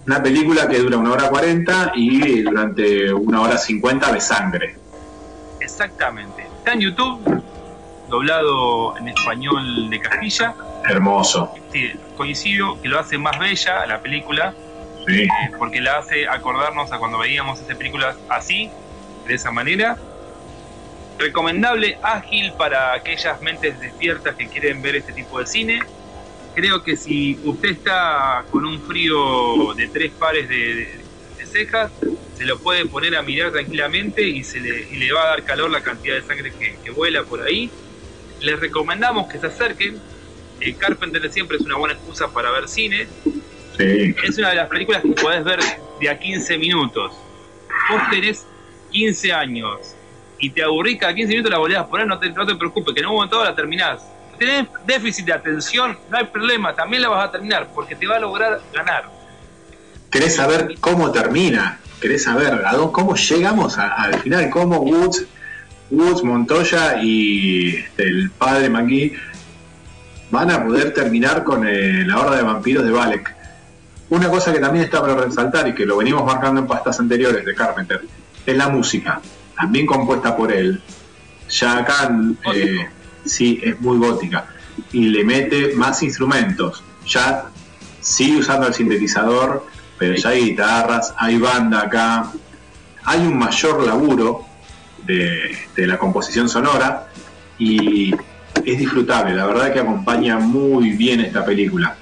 Una película que dura una hora cuarenta y durante una hora cincuenta de sangre. Exactamente. Está en YouTube, doblado en español de Castilla. Hermoso. Coincido que lo hace más bella la película, Sí. eh, porque la hace acordarnos a cuando veíamos esas películas así, de esa manera. Recomendable, ágil para aquellas mentes despiertas que quieren ver este tipo de cine. Creo que si usted está con un frío de tres pares de, de- de cejas, se lo puede poner a mirar tranquilamente y, se le, y le va a dar calor la cantidad de sangre que, que vuela por ahí. Les recomendamos que se acerquen. El Carpenter siempre es una buena excusa para ver cine. Sí. Es una de las películas que podés ver de a 15 minutos. Vos tenés 15 años y te aburrís cada 15 minutos la volvés a poner, no te, no te preocupes, que en un momento la terminás. Tenés déficit de atención, no hay problema, también la vas a terminar, porque te va a lograr ganar. Querés saber cómo termina, querés saber a dónde- cómo llegamos a- al final, cómo Woods, Woods, Montoya y este, el padre McGee van a poder terminar con eh, la horda de vampiros de Valek. Una cosa que también está para resaltar y que lo venimos marcando en pastas anteriores de Carpenter es la música, también compuesta por él. Ya acá eh, sí es muy gótica y le mete más instrumentos. Ya sigue usando el sintetizador, pero ya hay guitarras, hay banda acá, hay un mayor laburo de, la composición sonora y es disfrutable, la verdad que acompaña muy bien esta película.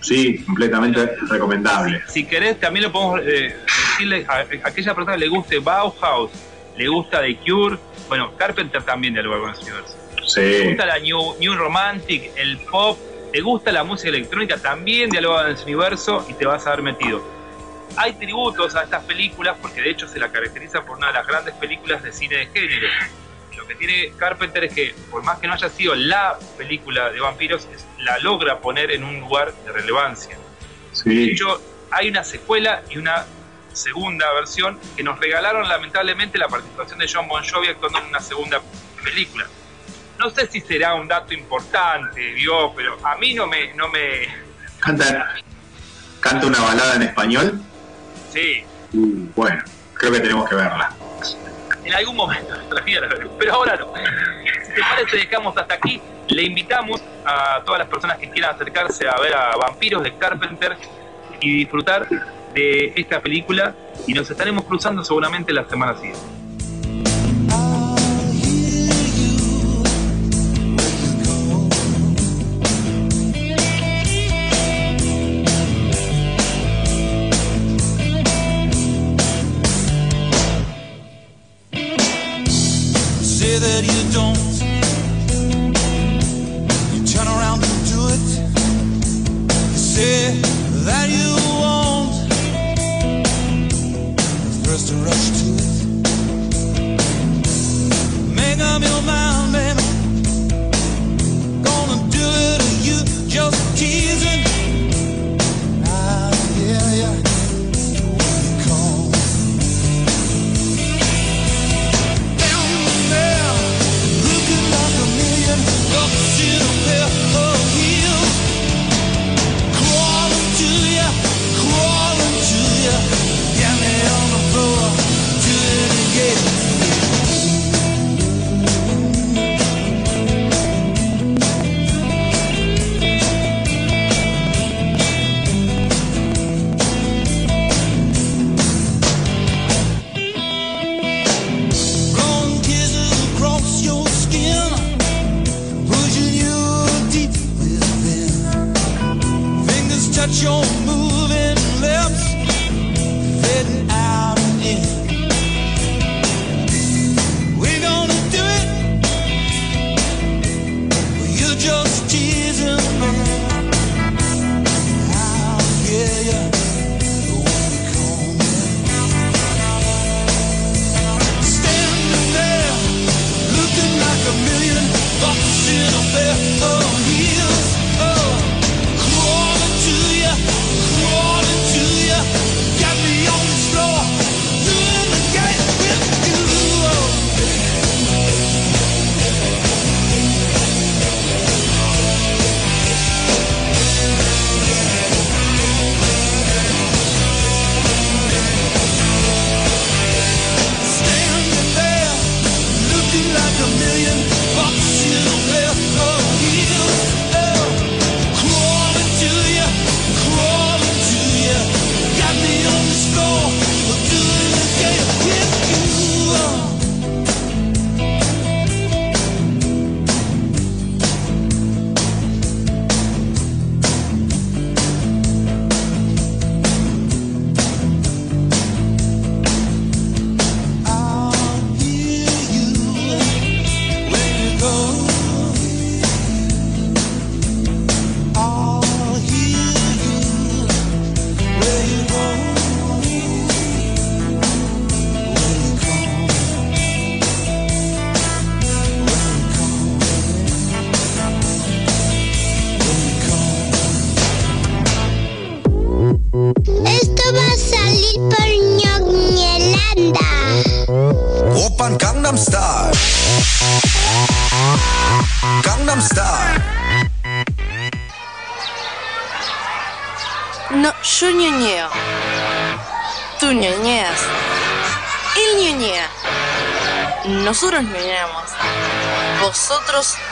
Sí, completamente recomendable. Si querés, también lo podemos eh, decirle a, aquella persona que le guste Bauhaus, le gusta The Cure, bueno, Carpenter también dialoga con ese universo. Sí. Le gusta la New, New Romantic, el pop, te gusta la música electrónica, también dialoga en ese universo y te vas a ver metido. Hay tributos a estas películas porque de hecho se la caracteriza por una de las grandes películas de cine de género. Lo que tiene Carpenter es que, por más que no haya sido la película de vampiros, es- la logra poner en un lugar de relevancia. De hecho, hay una secuela y una segunda versión que nos regalaron lamentablemente la participación de John Bon Jovi actuando en una segunda película. No sé si será un dato importante, vio, pero a mí no me, no me, Canta, canta una balada en español. sí, Uh, bueno, creo que tenemos que verla. en algún momento pero ahora no. Si te parece, dejamos hasta aquí. Le invitamos a todas las personas que quieran acercarse a ver a Vampiros de Carpenter y disfrutar de esta película y nos estaremos cruzando seguramente la semana siguiente.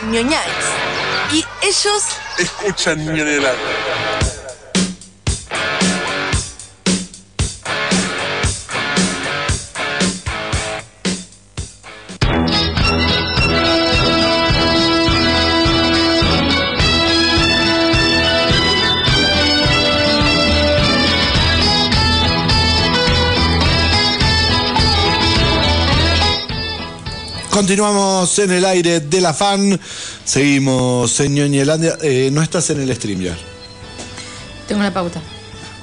Ñoñáis. Y ellos Escuchan ñoñelanda. Continuamos en el aire de la fan. Seguimos en Ñoñelandia. Eh, no estás en el stream ya. Tengo una pauta.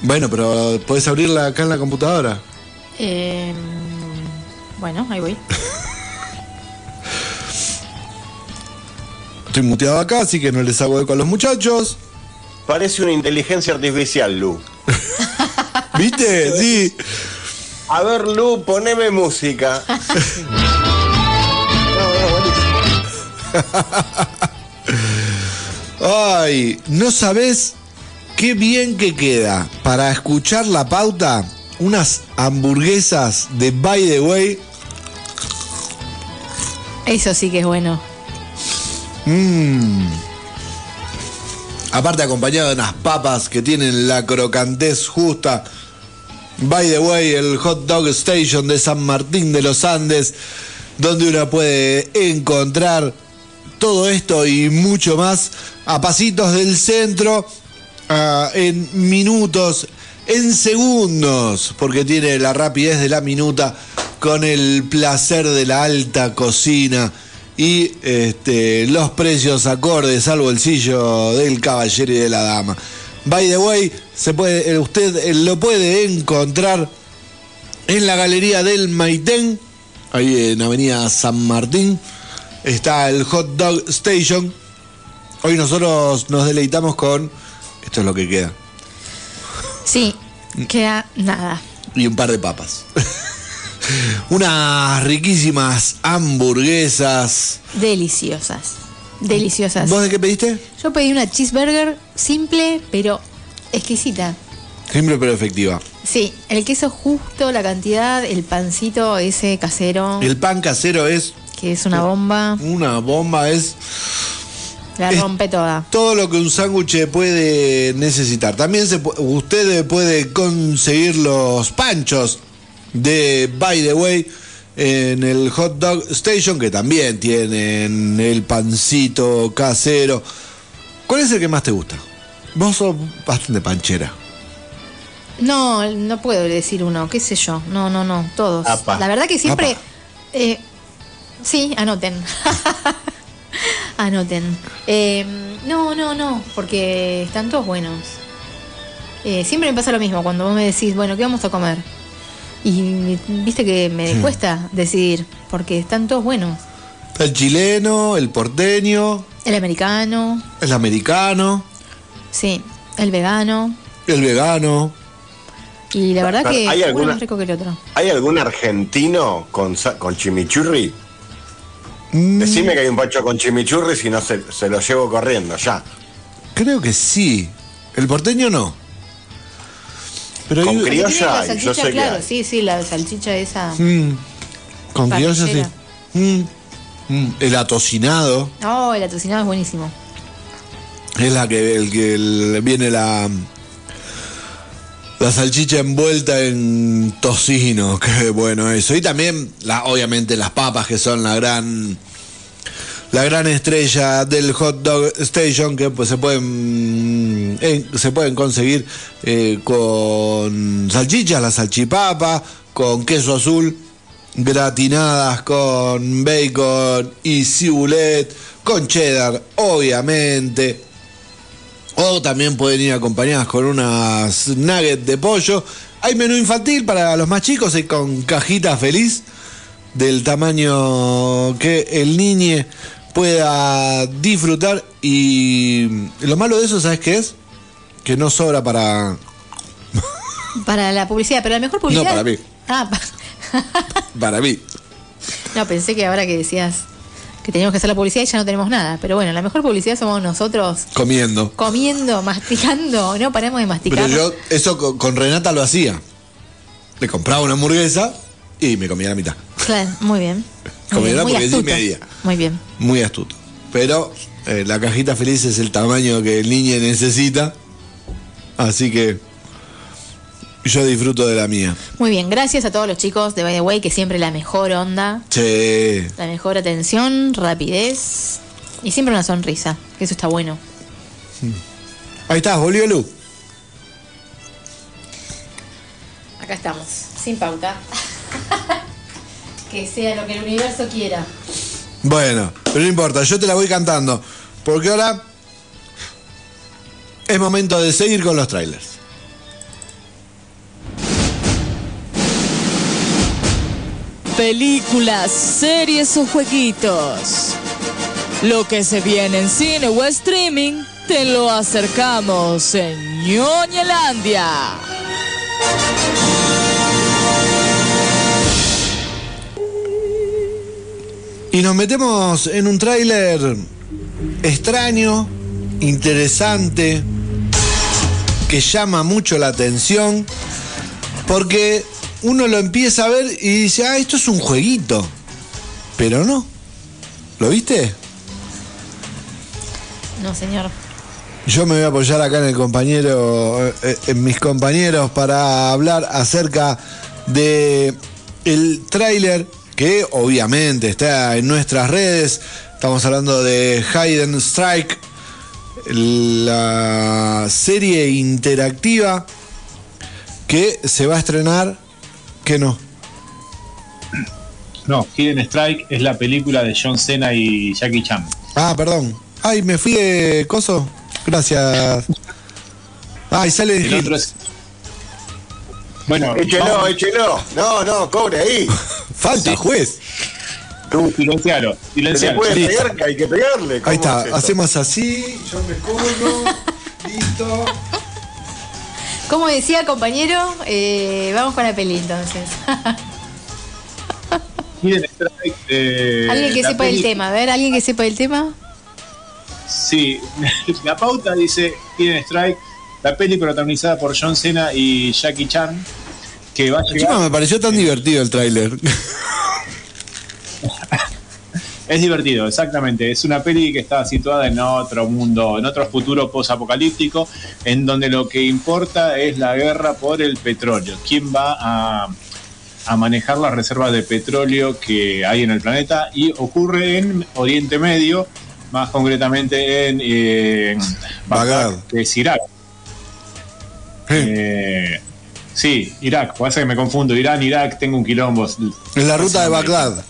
Bueno, pero podés abrirla acá en la computadora. Eh, bueno, ahí voy. Estoy muteado acá, así que no les hago eco a los muchachos. Parece una inteligencia artificial, Lu. ¿Viste? Sí. A ver, Lu, poneme música. Ay, ¿no sabés qué bien que queda para escuchar la pauta? Unas hamburguesas de By the Way. Eso sí que es bueno. Mmm. Aparte acompañado de unas papas que tienen la crocantez justa. By the way, el Hot Dog Station de San Martín de los Andes, donde uno puede encontrar todo esto y mucho más a pasitos del centro, en minutos, en segundos, porque tiene la rapidez de la minuta con el placer de la alta cocina y este, los precios acordes al bolsillo del caballero y de la dama. By the way, se puede, eh, usted eh, lo puede encontrar en la galería del Maitén, ahí en Avenida San Martín. Está el Hot Dog Station. Hoy nosotros nos deleitamos con. Esto es lo que queda. Sí, queda nada. Y un par de papas. Unas riquísimas hamburguesas. Deliciosas. Deliciosas. ¿Vos de qué pediste? Yo pedí una cheeseburger simple, pero exquisita. Simple pero efectiva. Sí, el queso justo, la cantidad, el pancito ese casero, El pan casero es que es una bomba, una bomba, es la Es- rompe toda. todo lo que un sándwich puede necesitar. También se, usted puede conseguir los panchos de By the Way en el Hot Dog Station, que también tienen el pancito casero. ¿Cuál es el que más te gusta? Vos sos bastante panchera. No, no puedo decir uno, qué sé yo. No, no, no, todos. Apa. La verdad que siempre. Eh, sí, anoten. anoten. Eh, no, no, no, porque están todos buenos. Eh, siempre me pasa lo mismo cuando vos me decís, bueno, ¿qué vamos a comer? Y viste que me Sí. cuesta decidir, porque están todos buenos. Está el chileno, el porteño, El americano, el americano, sí, el vegano. el vegano. Y la verdad que ¿Hay uno alguna- más rico que el otro. ¿Hay algún argentino con, con chimichurri? Mm, Decime que hay un pancho con chimichurri, si no se, se lo llevo corriendo, ya. Creo que sí. El porteño no. Pero Con hay- criolla hay, yo sé claro, hay. sí, sí, la salchicha esa. Mm, con criolla sí. Mm, mm, el atocinado Oh, el atocinado es buenísimo. es la que, el que el- viene la la salchicha envuelta en tocino, qué bueno eso. Y también, la, obviamente, las papas que son la gran la gran estrella del hot dog station que pues se pueden eh, se pueden conseguir eh, con salchichas, la salchipapa, con queso azul, gratinadas con bacon y cibulet, con cheddar, obviamente. O también pueden ir acompañadas con unas nuggets de pollo. Hay menú infantil para los más chicos y con cajita feliz del tamaño que el niño pueda disfrutar. Y lo malo de eso, ¿sabes qué es? Que no sobra para. Para la publicidad, pero la mejor publicidad. No, para mí. Ah, pa- Para mí. no, pensé que ahora que decías que teníamos que hacer la publicidad y ya no tenemos nada. Pero bueno, la mejor publicidad somos nosotros Comiendo. comiendo, masticando, no paramos de masticar. Pero yo eso con, con Renata lo hacía. Le compraba una hamburguesa y me comía la mitad. Claro, muy bien. Comía muy hamburguesa y media. Muy bien. Muy astuto. Pero eh, la cajita feliz es el tamaño que el niño necesita. Así que yo disfruto de la mía. Muy bien, gracias a todos los chicos de By the Way, que siempre la mejor onda, Che. la mejor atención, rapidez y siempre una sonrisa, que eso está bueno. Ahí estás, volvió Lu. Acá estamos, sin pauta. que sea lo que el universo quiera. Bueno, pero no importa, yo te la voy cantando. Porque ahora es momento de seguir con los trailers. Películas, series o jueguitos. Lo que se viene en cine o streaming, te lo acercamos en Ñoñelandia. Y nos metemos en un tráiler extraño, interesante, que llama mucho la atención, porque uno lo empieza a ver y dice, ah, esto es un jueguito. Pero no. ¿Lo viste? No, señor. Yo me voy a apoyar acá en el compañero, eh, en mis compañeros para hablar acerca de el tráiler que obviamente está en nuestras redes. Estamos hablando de Hayden Strike, la serie interactiva que se va a estrenar. Que no. No, Hidden Strike es la película de John Cena y Jackie Chan. Ah, perdón. Ay, me fui de coso. Gracias. Ay, sale de El otro es- Bueno, Échelo, vamos- échelo. No, no, cobre ahí. Falta, juez. Tú, silencialo, Se silencialo. puede pegar que hay que pegarle. ¿Cómo Ahí está, es hacemos así, yo me colgo, listo. Como decía compañero, eh, vamos con la peli entonces. Strike. eh, alguien que sepa el peli- tema, a ver, alguien que sepa el tema. Sí, la pauta dice Hidden Strike, la peli protagonizada por John Cena y Jackie Chan, que va a me pareció tan divertido el tráiler. Es divertido, exactamente. Es una peli que está situada en otro mundo, en otro futuro post-apocalíptico, en donde lo que importa es la guerra por el petróleo. ¿Quién va a, a manejar las reservas de petróleo que hay en el planeta? Y ocurre en Oriente Medio, más concretamente en eh, Bagdad, que es Irak. Eh, sí, Irak, pasa que me confundo. Irán, Irak, tengo un quilombo. En la ruta de Bagdad.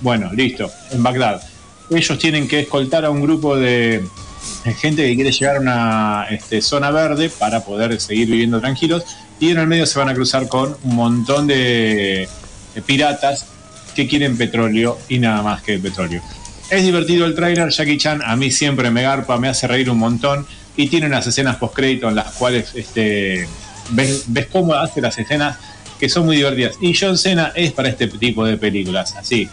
Bueno, listo, en Bagdad. Ellos tienen que escoltar a un grupo de gente que quiere llegar a una este, zona verde para poder seguir viviendo tranquilos. Y en el medio se van a cruzar con un montón de, de piratas que quieren petróleo y nada más que petróleo. Es divertido el trailer, Jackie Chan a mí siempre me garpa, me hace reír un montón y tiene unas escenas post-crédito en las cuales este, ves, ves cómo hace las escenas que son muy divertidas. Y John Cena es para este tipo de películas, así,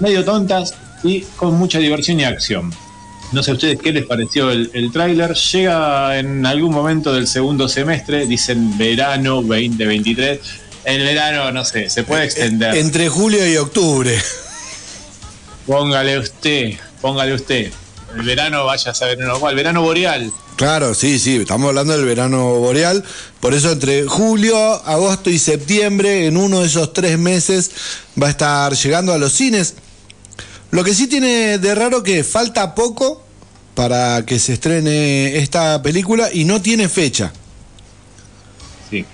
medio tontas y con mucha diversión y acción. No sé a ustedes qué les pareció el, el tráiler. Llega en algún momento del segundo semestre, dicen verano 2023. El verano, no sé, se puede extender. Entre julio y octubre. Póngale usted, póngale usted. El verano vaya a saber uno cuál. Verano boreal. Claro, sí, sí, estamos hablando del verano boreal. Por eso entre julio, agosto y septiembre, en uno de esos tres meses, va a estar llegando a los cines. Lo que sí tiene de raro que falta poco para que se estrene esta película y no tiene fecha. Sí,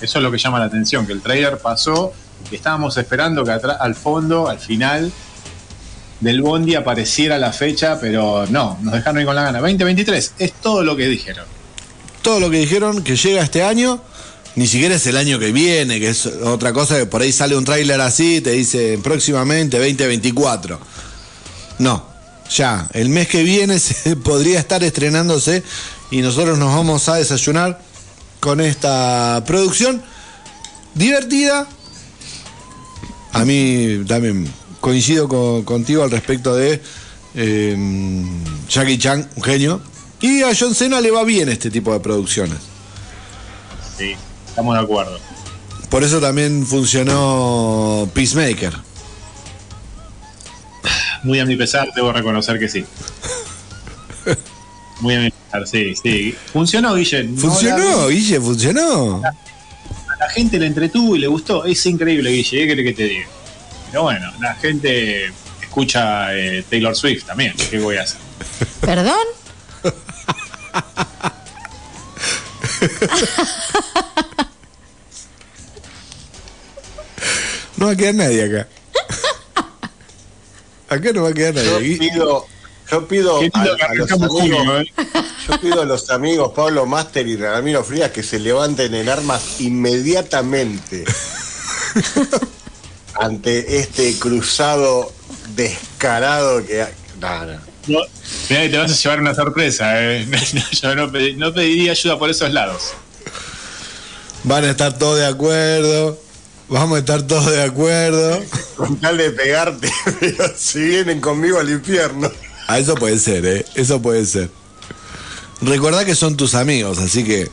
eso es lo que llama la atención, que el trailer pasó, que estábamos esperando que atrás, al fondo, al final del Bondi apareciera la fecha, pero no, nos dejaron ahí con la gana. 2023, es todo lo que dijeron. Todo lo que dijeron que llega este año, ni siquiera es el año que viene, que es otra cosa que por ahí sale un tráiler así, te dice próximamente 2024. No, ya, el mes que viene se podría estar estrenándose y nosotros nos vamos a desayunar con esta producción divertida. A mí también coincido con- contigo al respecto de eh, Jackie Chan, un genio. Y a John Cena le va bien este tipo de producciones. Sí, estamos de acuerdo. Por eso también funcionó Peacemaker. Muy a mi pesar, debo reconocer que sí. Muy a mi pesar, sí, sí. Funcionó, Guille. No Funcionó, la- Guille, funcionó. a la gente le entretuvo y le gustó. Es increíble, Guille, ¿qué querés que te diga? Pero bueno, la gente escucha eh, Taylor Swift también. ¿Qué voy a hacer? ¿Perdón? No va a quedar nadie acá. Acá no va a quedar Yo nadie. Gui- pido, yo pido a, los amigos, ¿eh? yo pido a los amigos Pablo Master y Ramiro Frías que se levanten en armas inmediatamente ante este cruzado descarado que ha- no, no. No, mirá que te vas a llevar una sorpresa, ¿eh? Yo no, no pediría ayuda por esos lados. Van a estar todos de acuerdo. Vamos a estar todos de acuerdo. con tal de pegarte, pero si vienen conmigo al infierno. Ah, eso puede ser, ¿eh? Eso puede ser. Recordá que son tus amigos, así que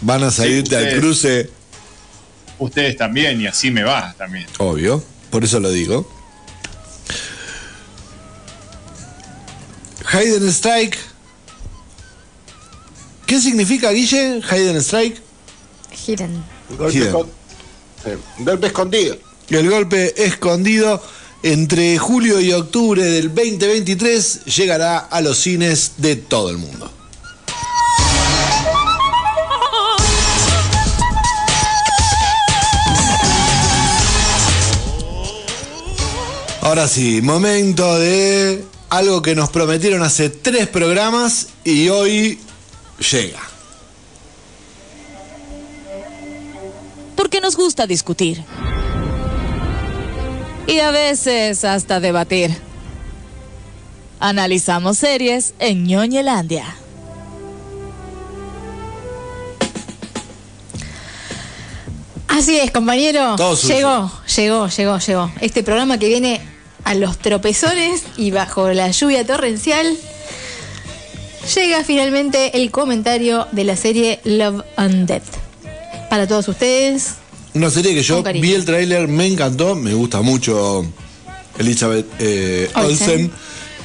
van a salirte al ustedes. cruce, Ustedes también, y así me va también. obvio. Por eso lo digo. Hayden Strike. ¿Qué significa, Guille? Hayden Strike. Giren. Golpe, Hidden. Golpe escondido. El golpe escondido entre julio y octubre del 2023 llegará a los cines de todo el mundo. Ahora sí, momento de algo que nos prometieron hace tres programas y hoy llega. Porque nos gusta discutir. Y a veces hasta debatir. Analizamos series en ñoñelandia. Así es, compañero. Llegó, llegó, llegó, llegó. Este programa que viene a los tropezones y bajo la lluvia torrencial. Llega finalmente el comentario de la serie Love and Death. Para todos ustedes, Una serie que yo vi el tráiler, me encantó, me gusta mucho Elizabeth eh, Olsen. Olsen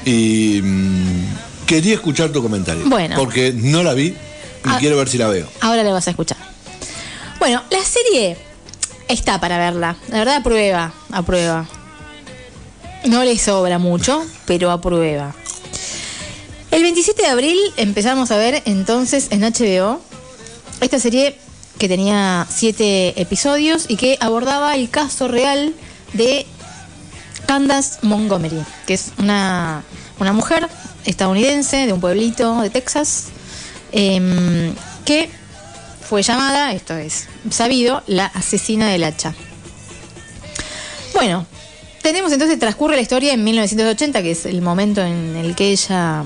y mm, quería escuchar tu comentario. Bueno. Porque no la vi y Ah. quiero ver si la veo. ahora le vas a escuchar. Bueno, la serie está para verla. La verdad, aprueba, aprueba. No le sobra mucho, pero aprueba. El 27 de abril empezamos a ver entonces en HBO esta serie que tenía siete episodios y que abordaba el caso real de Candace Montgomery, que es una, una mujer estadounidense de un pueblito de Texas, em, que fue llamada, esto es sabido, la asesina del hacha. Bueno, tenemos entonces, transcurre la historia en 1980, que es el momento en el que ella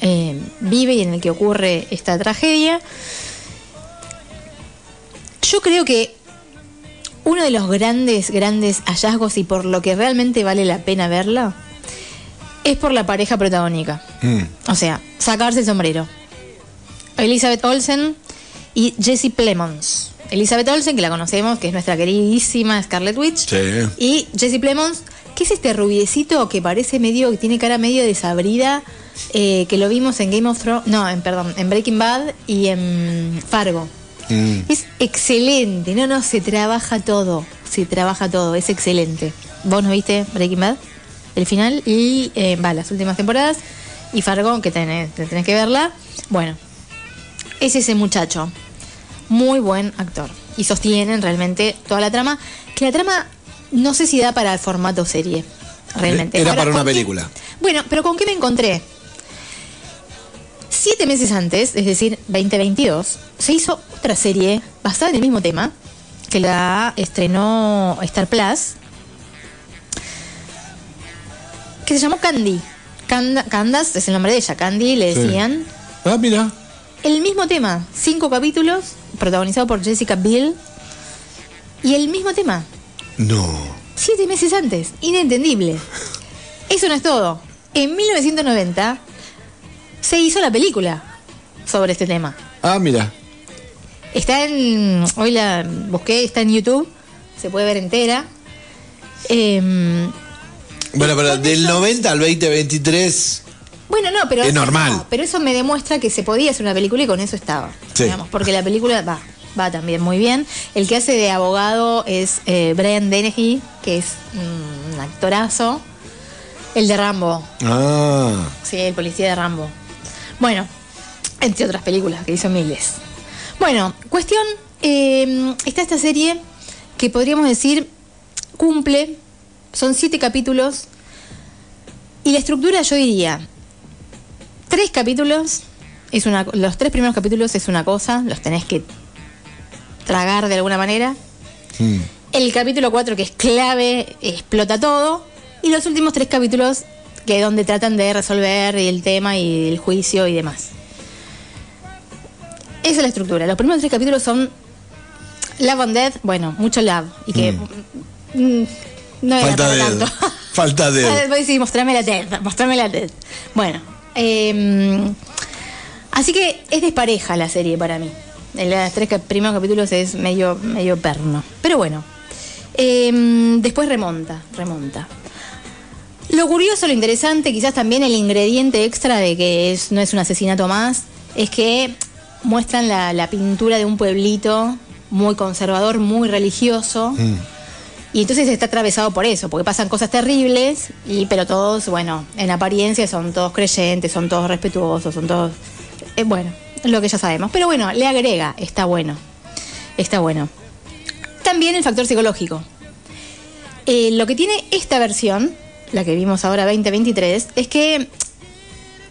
eh, vive y en el que ocurre esta tragedia. Yo creo que uno de los grandes, grandes hallazgos y por lo que realmente vale la pena verla es por la pareja protagónica. Mm. O sea, sacarse el sombrero. Elizabeth Olsen y Jesse Plemons. Elizabeth Olsen, que la conocemos, que es nuestra queridísima Scarlet Witch. Sí. Y Jesse Plemons, que es este rubiecito que parece medio, que tiene cara medio desabrida, eh, que lo vimos en Game of Thrones, no, en, perdón, en Breaking Bad y en Fargo. Mm. Es excelente, no, no, se trabaja todo, se trabaja todo, es excelente. ¿Vos no viste Breaking Bad? El final y, eh, va, las últimas temporadas y Fargo, que tenés, te tenés que verla. Bueno, es ese muchacho, muy buen actor. Y sostienen realmente toda la trama, que la trama no sé si da para el formato serie, realmente. Era Ahora, para una ¿con qué- película. bueno, pero ¿con qué me encontré? Siete meses antes, es decir, 2022, se hizo otra serie basada en el mismo tema, que la estrenó Star Plus, que se llamó Candy. Canda- Candace es el nombre de ella, Candy le Sí. decían. Ah, mira. El mismo tema, cinco capítulos, protagonizado por Jessica Biel, y el mismo tema. No. Siete meses antes. Inentendible. Eso no es todo. En 1990 se hizo la película sobre este tema. Ah, mira. Está en. Hoy la busqué, está en YouTube. Se puede ver entera. Em, Bueno, pero del 90 al 2023. bueno, no, pero. Es normal. no, pero eso me demuestra que se podía hacer una película y con eso estaba. Sí. Digamos, porque la película va, va también muy bien. El que hace de abogado es eh, Brian Dennehy, que es mm, un actorazo. El de Rambo. Ah. Sí, el policía de Rambo. Bueno, entre otras películas que hizo miles. Bueno, cuestión, eh, está esta serie que podríamos decir cumple, son siete capítulos y la estructura yo diría, tres capítulos, es una, los tres primeros capítulos es una cosa, los tenés que tragar de alguna manera. Mm. El capítulo 4, que es clave, explota todo. Y los últimos tres capítulos, que donde tratan de resolver el tema y el juicio y demás. Esa es la estructura. Los primeros tres capítulos son Love and Death, bueno, mucho love. Y que. mm, no era Falta para de. tanto. Falta de. Después sí, mostrame la TED, mostrame la TED. Bueno, eh, así que es despareja la serie para mí. En los tres primeros capítulos es medio, medio perno. Pero bueno, eh, después remonta, remonta. Lo curioso, lo interesante, quizás también el ingrediente extra de que es, no es un asesinato más, es que muestran la, la pintura de un pueblito muy conservador, muy religioso. Y entonces está atravesado por eso, porque pasan cosas terribles, y pero todos, bueno, en apariencia son todos creyentes, son todos respetuosos, son todos... eh, bueno, lo que ya sabemos. Pero bueno, le agrega, está bueno. Está bueno. También el factor psicológico. Eh, lo que tiene esta versión, la que vimos ahora 2023, es que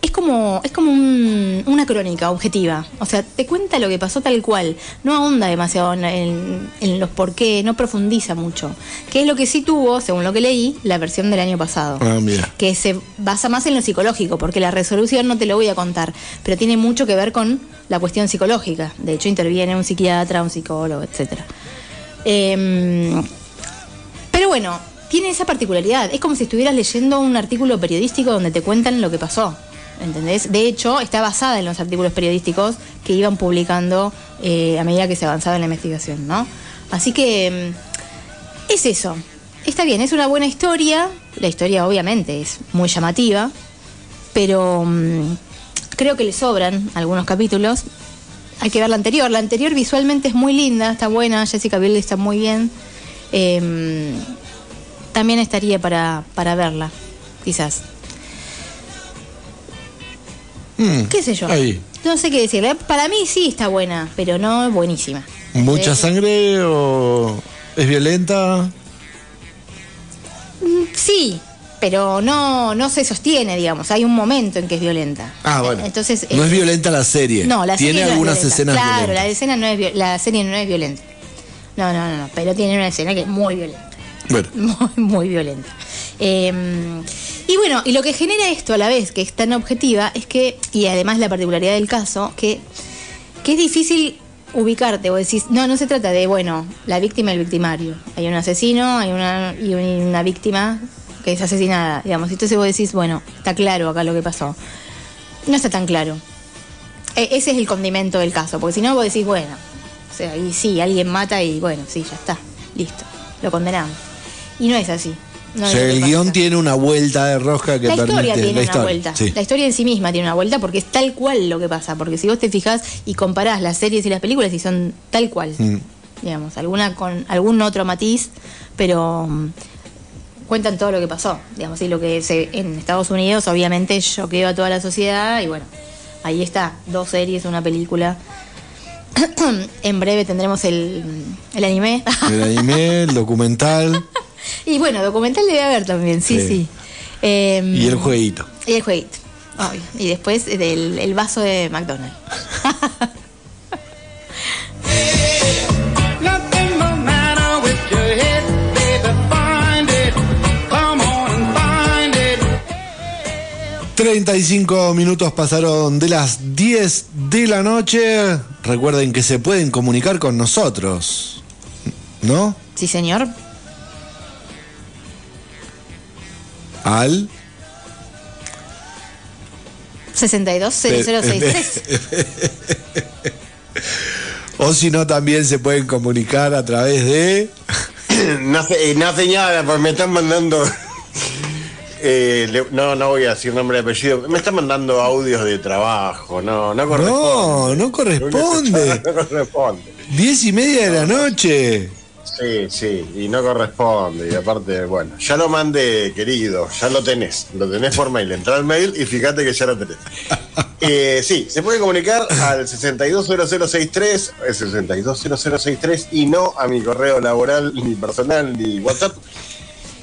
es como, es como un- una crónica objetiva. O sea, te cuenta lo que pasó tal cual. No ahonda demasiado en, en- en los por qué, no profundiza mucho. Que es lo que sí tuvo, según lo que leí, la versión del año pasado. Ah, mira. Que se basa más en lo psicológico, porque la resolución no te lo voy a contar, pero tiene mucho que ver con la cuestión psicológica. De hecho, interviene un psiquiatra, un psicólogo, etcétera. Em, pero bueno, tiene esa particularidad. Es como si estuvieras leyendo un artículo periodístico donde te cuentan lo que pasó. ¿Entendés? De hecho, está basada en los artículos periodísticos que iban publicando eh, a medida que se avanzaba en la investigación, ¿no? Así que mm, es eso. Está bien, es una buena historia. La historia obviamente es muy llamativa, pero mm, creo que le sobran algunos capítulos. Hay que ver la anterior. La anterior visualmente es muy linda, está buena. Jessica Biel está muy bien. Em, también estaría para, para verla, quizás. Mm, ¿Qué sé yo? Ahí. No sé qué decirle. Para mí sí está buena, pero no buenísima. ¿Mucha Eh, sangre o es violenta? mm, Sí, pero no, no se sostiene, digamos. Hay un momento en que es violenta. Ah, bueno. Entonces, no eh, es violenta la serie. No, la Tiene serie no es algunas violenta. escenas Claro, violentas. la escena no es la serie no es violenta. No, no, no, no, pero tiene una escena que es muy violenta. Muy, muy violenta. Eh, y bueno, y lo que genera esto a la vez, que es tan objetiva, es que, y además la particularidad del caso, que, que es difícil ubicarte o decís, no, no se trata de, bueno, la víctima y el victimario. Hay un asesino, hay una, y un- una víctima que es asesinada, digamos. Entonces vos decís, bueno, está claro acá lo que pasó. No está tan claro. E- ese es el condimento del caso, porque si no vos decís, bueno, o sea, y sí, alguien mata y bueno, sí, ya está, listo, lo condenamos. Y no es así. No o sea, el guion tiene una vuelta de rosca que La permite. historia tiene la una historia, vuelta. sí. La historia en sí misma tiene una vuelta porque es tal cual lo que pasa. Porque si vos te fijas y comparás las series y las películas y son tal cual, Mm. digamos, alguna con algún otro matiz, pero mm, cuentan todo lo que pasó. Digamos, y lo que se, en Estados Unidos obviamente choqueó a toda la sociedad y bueno, ahí está, dos series, una película. en breve tendremos el, el anime. El anime, el documental y bueno, documental debe haber también, sí, sí. Sí. Em, y el jueguito. y el jueguito. obvio. Y después del el vaso de McDonald's. Nothing no matter with your head, baby, find it. Come on and find it. 35 minutos pasaron de las 10 de la noche. Recuerden que se pueden comunicar con nosotros. ¿No? Sí, señor. Al 620063. o si no también se pueden comunicar a través de no, hace, no hace nada, pues me están mandando. eh, le- no, no voy a decir nombre y apellido. Me están mandando audios de trabajo. No, no corresponde. No, no corresponde. No corresponde. Diez y media de la noche. Sí, sí, y no corresponde. Y aparte, bueno, ya lo mandé, querido, ya lo tenés. Lo tenés por mail. Entra al mail y fíjate que ya lo tenés. Eh, sí, se puede comunicar al 620063, el 620063 y no a mi correo laboral, ni personal, ni WhatsApp.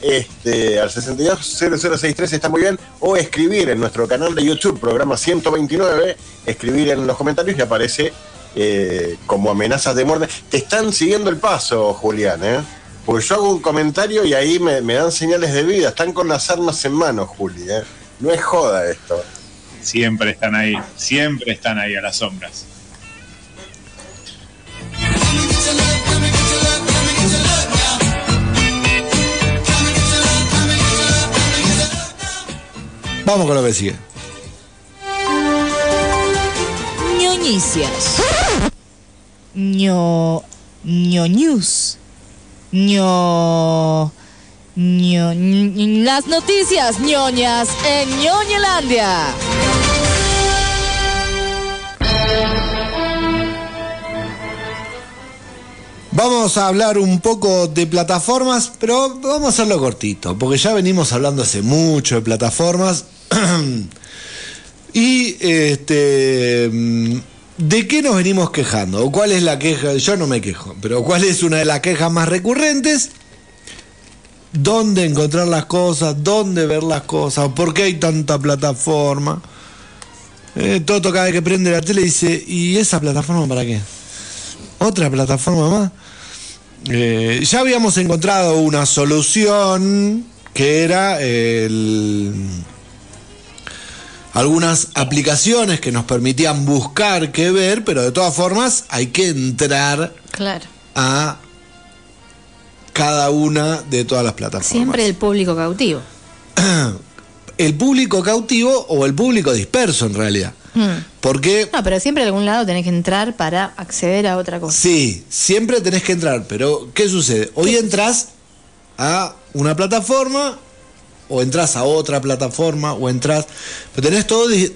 Este, al 620063 está muy bien. O escribir en nuestro canal de YouTube, programa 129, escribir en los comentarios y aparece eh, como amenazas de muerte. Te están siguiendo el paso, Julián, ¿eh? Porque yo hago un comentario y ahí me, me dan señales de vida. Están con las armas en mano, Juli, ¿eh? No es joda esto. Siempre están ahí, siempre están ahí a las sombras. Vamos con lo que sigue. ñoñicias. Ño. ño. ño. ñ- Las noticias ñoñas en ñoñelandia. Vamos a hablar un poco de plataformas, pero vamos a hacerlo cortito, porque ya venimos hablando hace mucho de plataformas. y este ¿de qué nos venimos quejando? ¿O cuál es la queja? Yo no me quejo, pero ¿cuál es una de las quejas más recurrentes? ¿Dónde encontrar las cosas? ¿Dónde ver las cosas? ¿Por qué hay tanta plataforma? Eh, Toto cada vez que prende la tele dice, ¿y esa plataforma para qué? ¿Otra plataforma más? Eh, ya habíamos encontrado una solución que era el- algunas aplicaciones que nos permitían buscar qué ver, pero de todas formas hay que entrar Claro. a cada una de todas las plataformas. Siempre el público cautivo. El público cautivo o el público disperso en realidad. Mm. Porque No, pero siempre a algún lado tenés que entrar para acceder a otra cosa. Sí, siempre tenés que entrar, pero ¿qué sucede? Hoy entras a una plataforma, o entras a otra plataforma, o entras. Pero tenés todo di-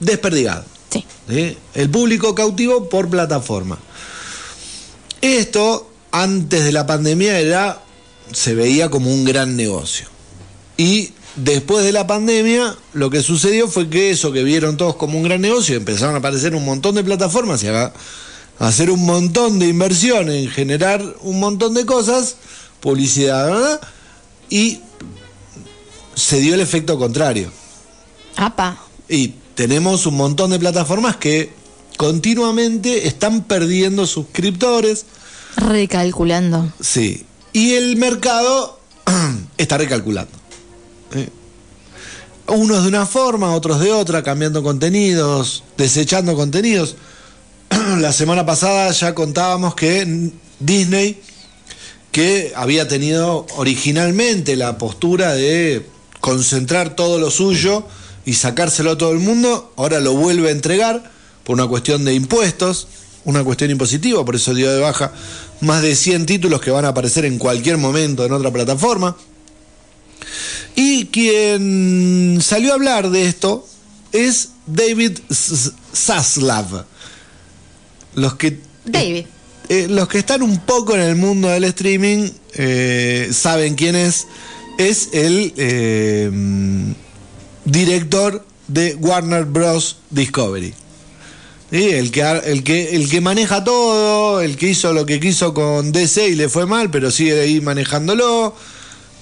desperdigado. Sí. El público cautivo por plataforma. Esto, antes de la pandemia, era. se veía como un gran negocio. Y después de la pandemia, lo que sucedió fue que eso que vieron todos como un gran negocio, empezaron a aparecer un montón de plataformas y a, a hacer un montón de inversión en generar un montón de cosas, publicidad, ¿verdad? Y se dio el efecto contrario. Apa. Y tenemos un montón de plataformas que continuamente están perdiendo suscriptores. Recalculando. Sí. Y el mercado está recalculando. ¿eh? Unos de una forma, otros de otra, cambiando contenidos, desechando contenidos. La semana pasada ya contábamos que Disney, que había tenido originalmente la postura de concentrar todo lo suyo y sacárselo a todo el mundo, ahora lo vuelve a entregar por una cuestión de impuestos, una cuestión impositiva, por eso dio de baja más de 100 títulos que van a aparecer en cualquier momento en otra plataforma. Y quien salió a hablar de esto es David Zaslav. Los que David. eh, los que están un poco en el mundo del streaming eh, saben quién es. Es el eh, director de Warner Bros. Discovery. El, que, el, que, el que maneja todo, el que hizo lo que quiso con DC y le fue mal, pero sigue ahí manejándolo.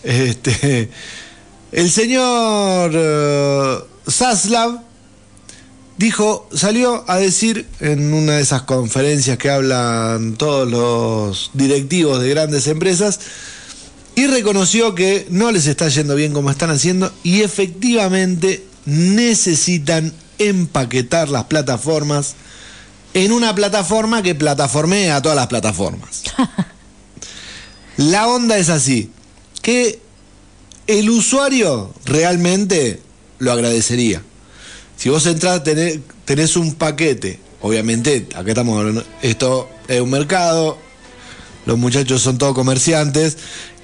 Este, el señor eh, Zaslav dijo, salió a decir en una de esas conferencias que hablan todos los directivos de grandes empresas y reconoció que no les está yendo bien como están haciendo y efectivamente necesitan empaquetar las plataformas en una plataforma que plataformee a todas las plataformas. La onda es así, que el usuario realmente lo agradecería. Si vos entras, tenés, tenés un paquete, obviamente, acá estamos esto es un mercado, los muchachos son todos comerciantes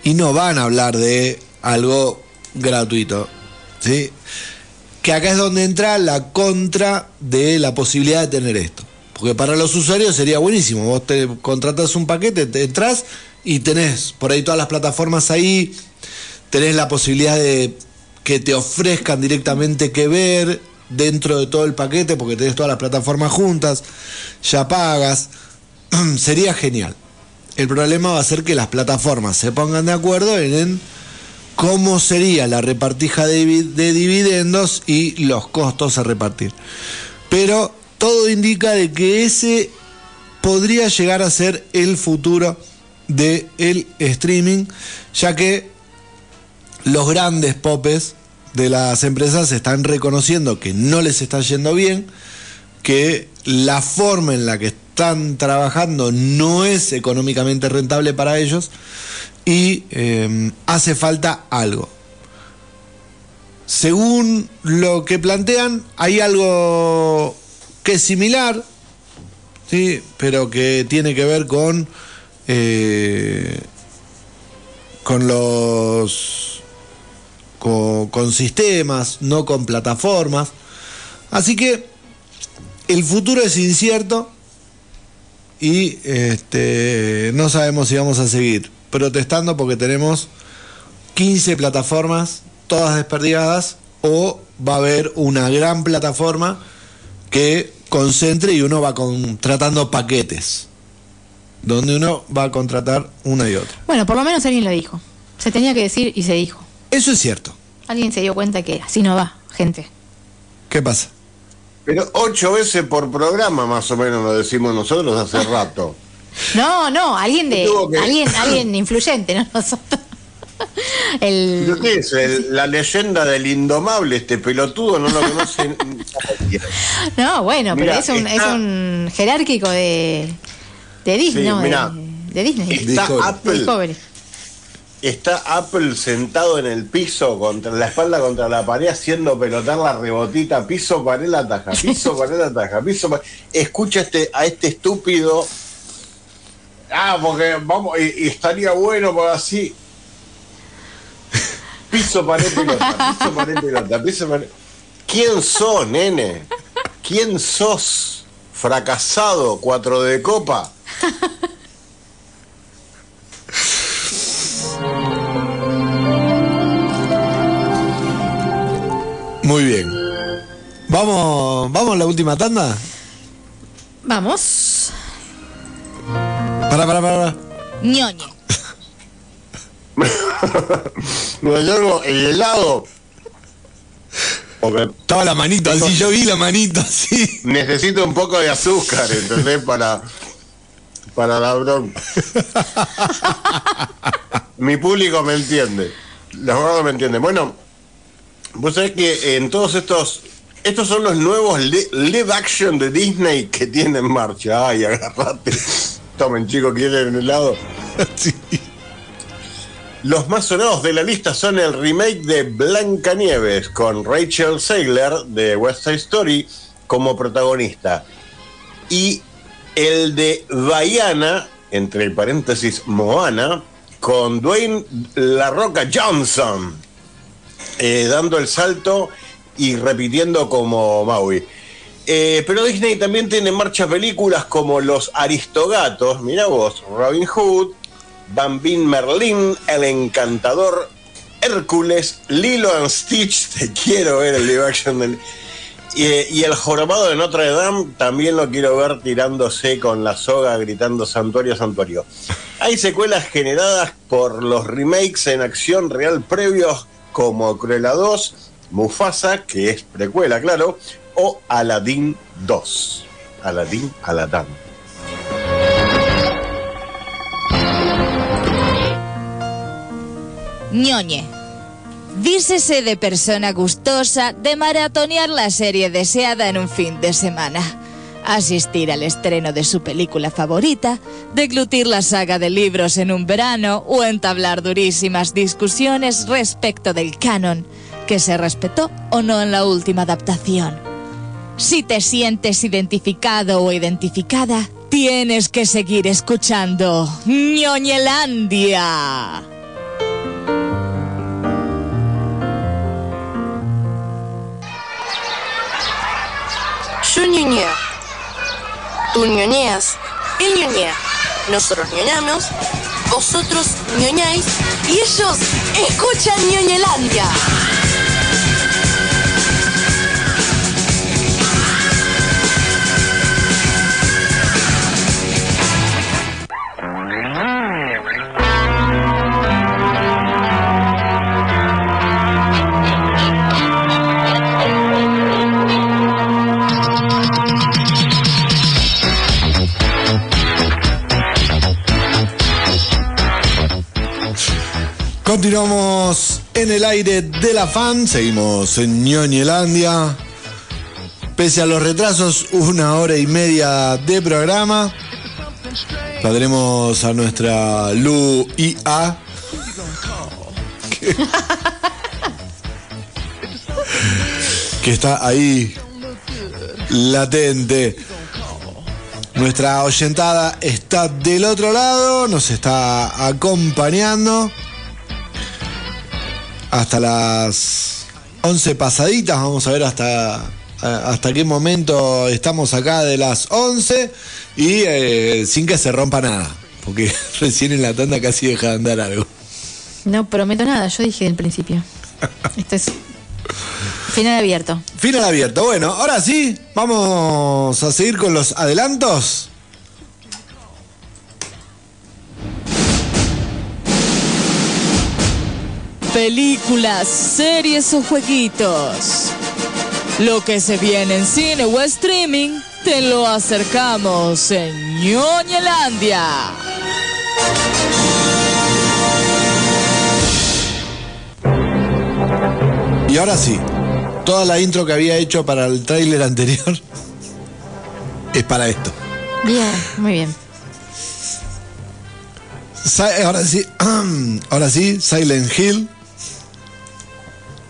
y no van a hablar de algo gratuito, ¿sí? Que acá es donde entra la contra de la posibilidad de tener esto. Porque para los usuarios sería buenísimo. Vos te contratas un paquete, te entras y tenés por ahí todas las plataformas ahí, tenés la posibilidad de que te ofrezcan directamente que ver dentro de todo el paquete, porque tenés todas las plataformas juntas, ya pagas. sería genial. El problema va a ser que las plataformas se pongan de acuerdo en, cómo sería la repartija de, divi- de dividendos y los costos a repartir. Pero todo indica de que ese podría llegar a ser el futuro del streaming, ya que los grandes popes de las empresas están reconociendo que no les está yendo bien, que la forma en la que están trabajando no es económicamente rentable para ellos y eh, hace falta algo. Según lo que plantean, hay algo que es similar, ¿sí? pero que tiene que ver con, eh, con los con, con sistemas, no con plataformas. Así que el futuro es incierto y este, no sabemos si vamos a seguir protestando porque tenemos 15 plataformas, todas desperdigadas, o va a haber una gran plataforma que concentre y uno va contratando paquetes, donde uno va a contratar una y otra. Bueno, por lo menos alguien lo dijo. Se tenía que decir y se dijo. Eso es cierto. Alguien se dio cuenta que así no va, gente. ¿Qué pasa? Pero ocho veces por programa más o menos lo decimos nosotros hace rato. No, no, alguien de que- alguien alguien influyente, no nosotros. El ¿Pero qué es? El- la leyenda del indomable, este pelotudo no lo conocen. No, bueno, pero es un, está- es un jerárquico de de Disney, Sí, no, de- Disney. Está Apple. Discovery. Está Apple sentado en el piso, contra la espalda contra la pared, haciendo pelotar la rebotita, piso, pared, la taja, piso, pared, la taja, piso, pared. Escucha este, a este estúpido. Ah, porque vamos, y, y estaría bueno por así. Piso, pared, pelota, piso, pared, pelota, piso, pared. ¿Quién sos, nene? ¿Quién sos? Fracasado, cuatro de copa. Muy bien. Vamos, vamos a la última tanda. Vamos. Para, para, para. ñoñe. Me llevo el helado. Porque Estaba la manito así, yo vi la manito así. necesito un poco de azúcar, ¿entendés? Para, para la bronca. Mi público me entiende. Los gordos me entienden. Bueno, vos sabés que en todos estos. Estos son los nuevos li- live action de Disney que tienen en marcha. Ay, agarrate. Tomen, chicos, ¿quieren helado? Los más sonados de la lista son el remake de Blancanieves con Rachel Zegler de West Side Story como protagonista y el de Baiana, entre paréntesis Moana, con Dwayne La Roca Johnson eh, dando el salto y repitiendo como Maui. Eh, pero Disney también tiene en marcha películas como Los Aristogatos, mira vos, Robin Hood, Bambín Merlín, El Encantador, Hércules, Lilo and Stitch, te quiero ver el live action. Y, y el jorobado de Notre Dame también lo quiero ver tirándose con la soga gritando santuario, santuario. Hay secuelas generadas por los remakes en acción real previos como Cruella 2, Mufasa, que es precuela, claro, o Aladdin 2. Aladdin, Aladdin. ñoñe. Dícese de persona gustosa de maratonear la serie deseada en un fin de semana. Asistir al estreno de su película favorita, deglutir la saga de libros en un verano o entablar durísimas discusiones respecto del canon, que se respetó o no en la última adaptación. Si te sientes identificado o identificada, tienes que seguir escuchando ñoñelandia. Tú ñoñeas. Él ñoñea. Nosotros ñoñamos. Vosotros ñoñáis. Y ellos escuchan ñoñelandia. Continuamos en el aire de la fan, seguimos en Ñoñelandia. Pese a los retrasos, una hora y media de programa. La tenemos a nuestra Lu IA. Que, que está ahí latente. Nuestra oyentada está del otro lado, nos está acompañando hasta las 11 pasaditas. Vamos a ver hasta, hasta qué momento estamos acá de las 11 y eh, sin que se rompa nada. Porque recién en la tanda casi deja de andar algo. No prometo nada, yo dije del principio. Esto es final abierto. Final abierto. Bueno, ahora sí, vamos a seguir con los adelantos. Películas, series o jueguitos. Lo que se viene en cine o streaming, te lo acercamos en Ñoñelandia. Y ahora sí, toda la intro que había hecho para el tráiler anterior es para esto. Bien, muy bien. Ahora sí, ahora sí, Silent Hill.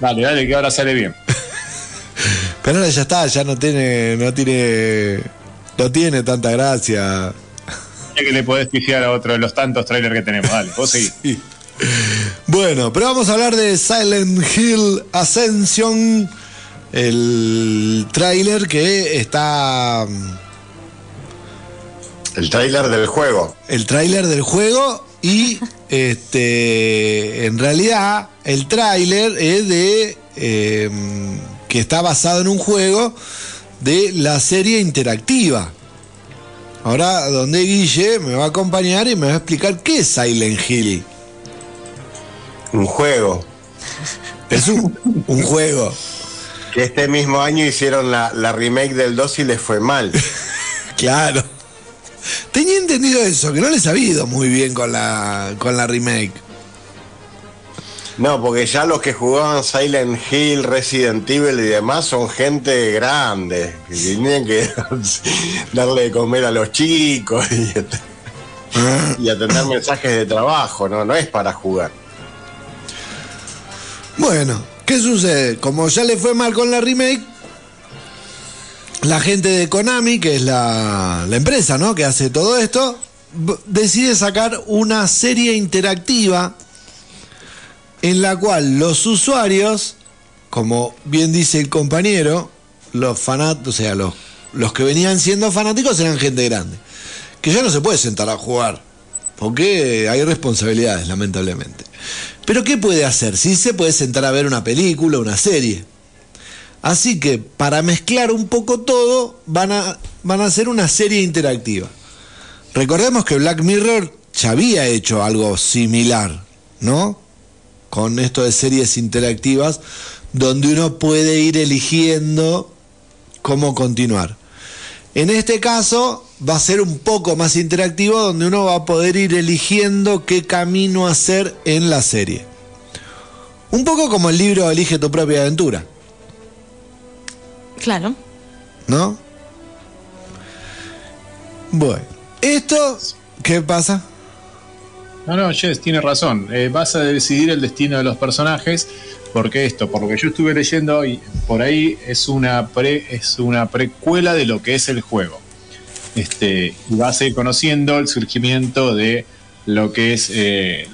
Dale, dale, que ahora sale bien. Pero ahora ya está, ya no tiene, no tiene, no tiene tanta gracia. Ya que le podés pifiar a otro de los tantos trailers que tenemos. Dale, vos seguís. Sí. Bueno, pero vamos a hablar de Silent Hill Ascension, el tráiler que está, El tráiler del juego. el tráiler del juego y este, en realidad el tráiler es de eh, que está basado en un juego de la serie interactiva. Ahora, donde Guille me va a acompañar y me va a explicar qué es Silent Hill. Un juego. Es un, un juego. Que este mismo año hicieron la, la remake del 2 y les fue mal. Claro. Tenía entendido eso, que no les ha ido muy bien con la, con la remake. No, porque ya los que jugaban Silent Hill, Resident Evil y demás son gente grande. Que tenían que darle de comer a los chicos y, y atender mensajes de trabajo, ¿no? No es para jugar. Bueno, ¿qué sucede? Como ya le fue mal con la remake, la gente de Konami, que es la, la empresa ¿no? que hace todo esto, decide sacar una serie interactiva en la cual los usuarios, como bien dice el compañero, los fanáticos, o sea, los, los que venían siendo fanáticos eran gente grande, que ya no se puede sentar a jugar, porque hay responsabilidades, lamentablemente. Pero ¿qué puede hacer? Sí se puede sentar a ver una película, una serie. Así que para mezclar un poco todo, van a, van a hacer una serie interactiva. Recordemos que Black Mirror ya había hecho algo similar, ¿no? Con esto de series interactivas, donde uno puede ir eligiendo cómo continuar. En este caso va a ser un poco más interactivo donde uno va a poder ir eligiendo qué camino hacer en la serie. Un poco como el libro Elige tu propia aventura, Claro. ¿no? Bueno, ¿esto qué pasa? No, no, Jess, tiene razón. Eh, vas a decidir el destino de los personajes, porque esto, por lo que yo estuve leyendo, y por ahí es una pre, es una precuela de lo que es el juego. Este, y vas a ir conociendo el surgimiento de lo que es eh,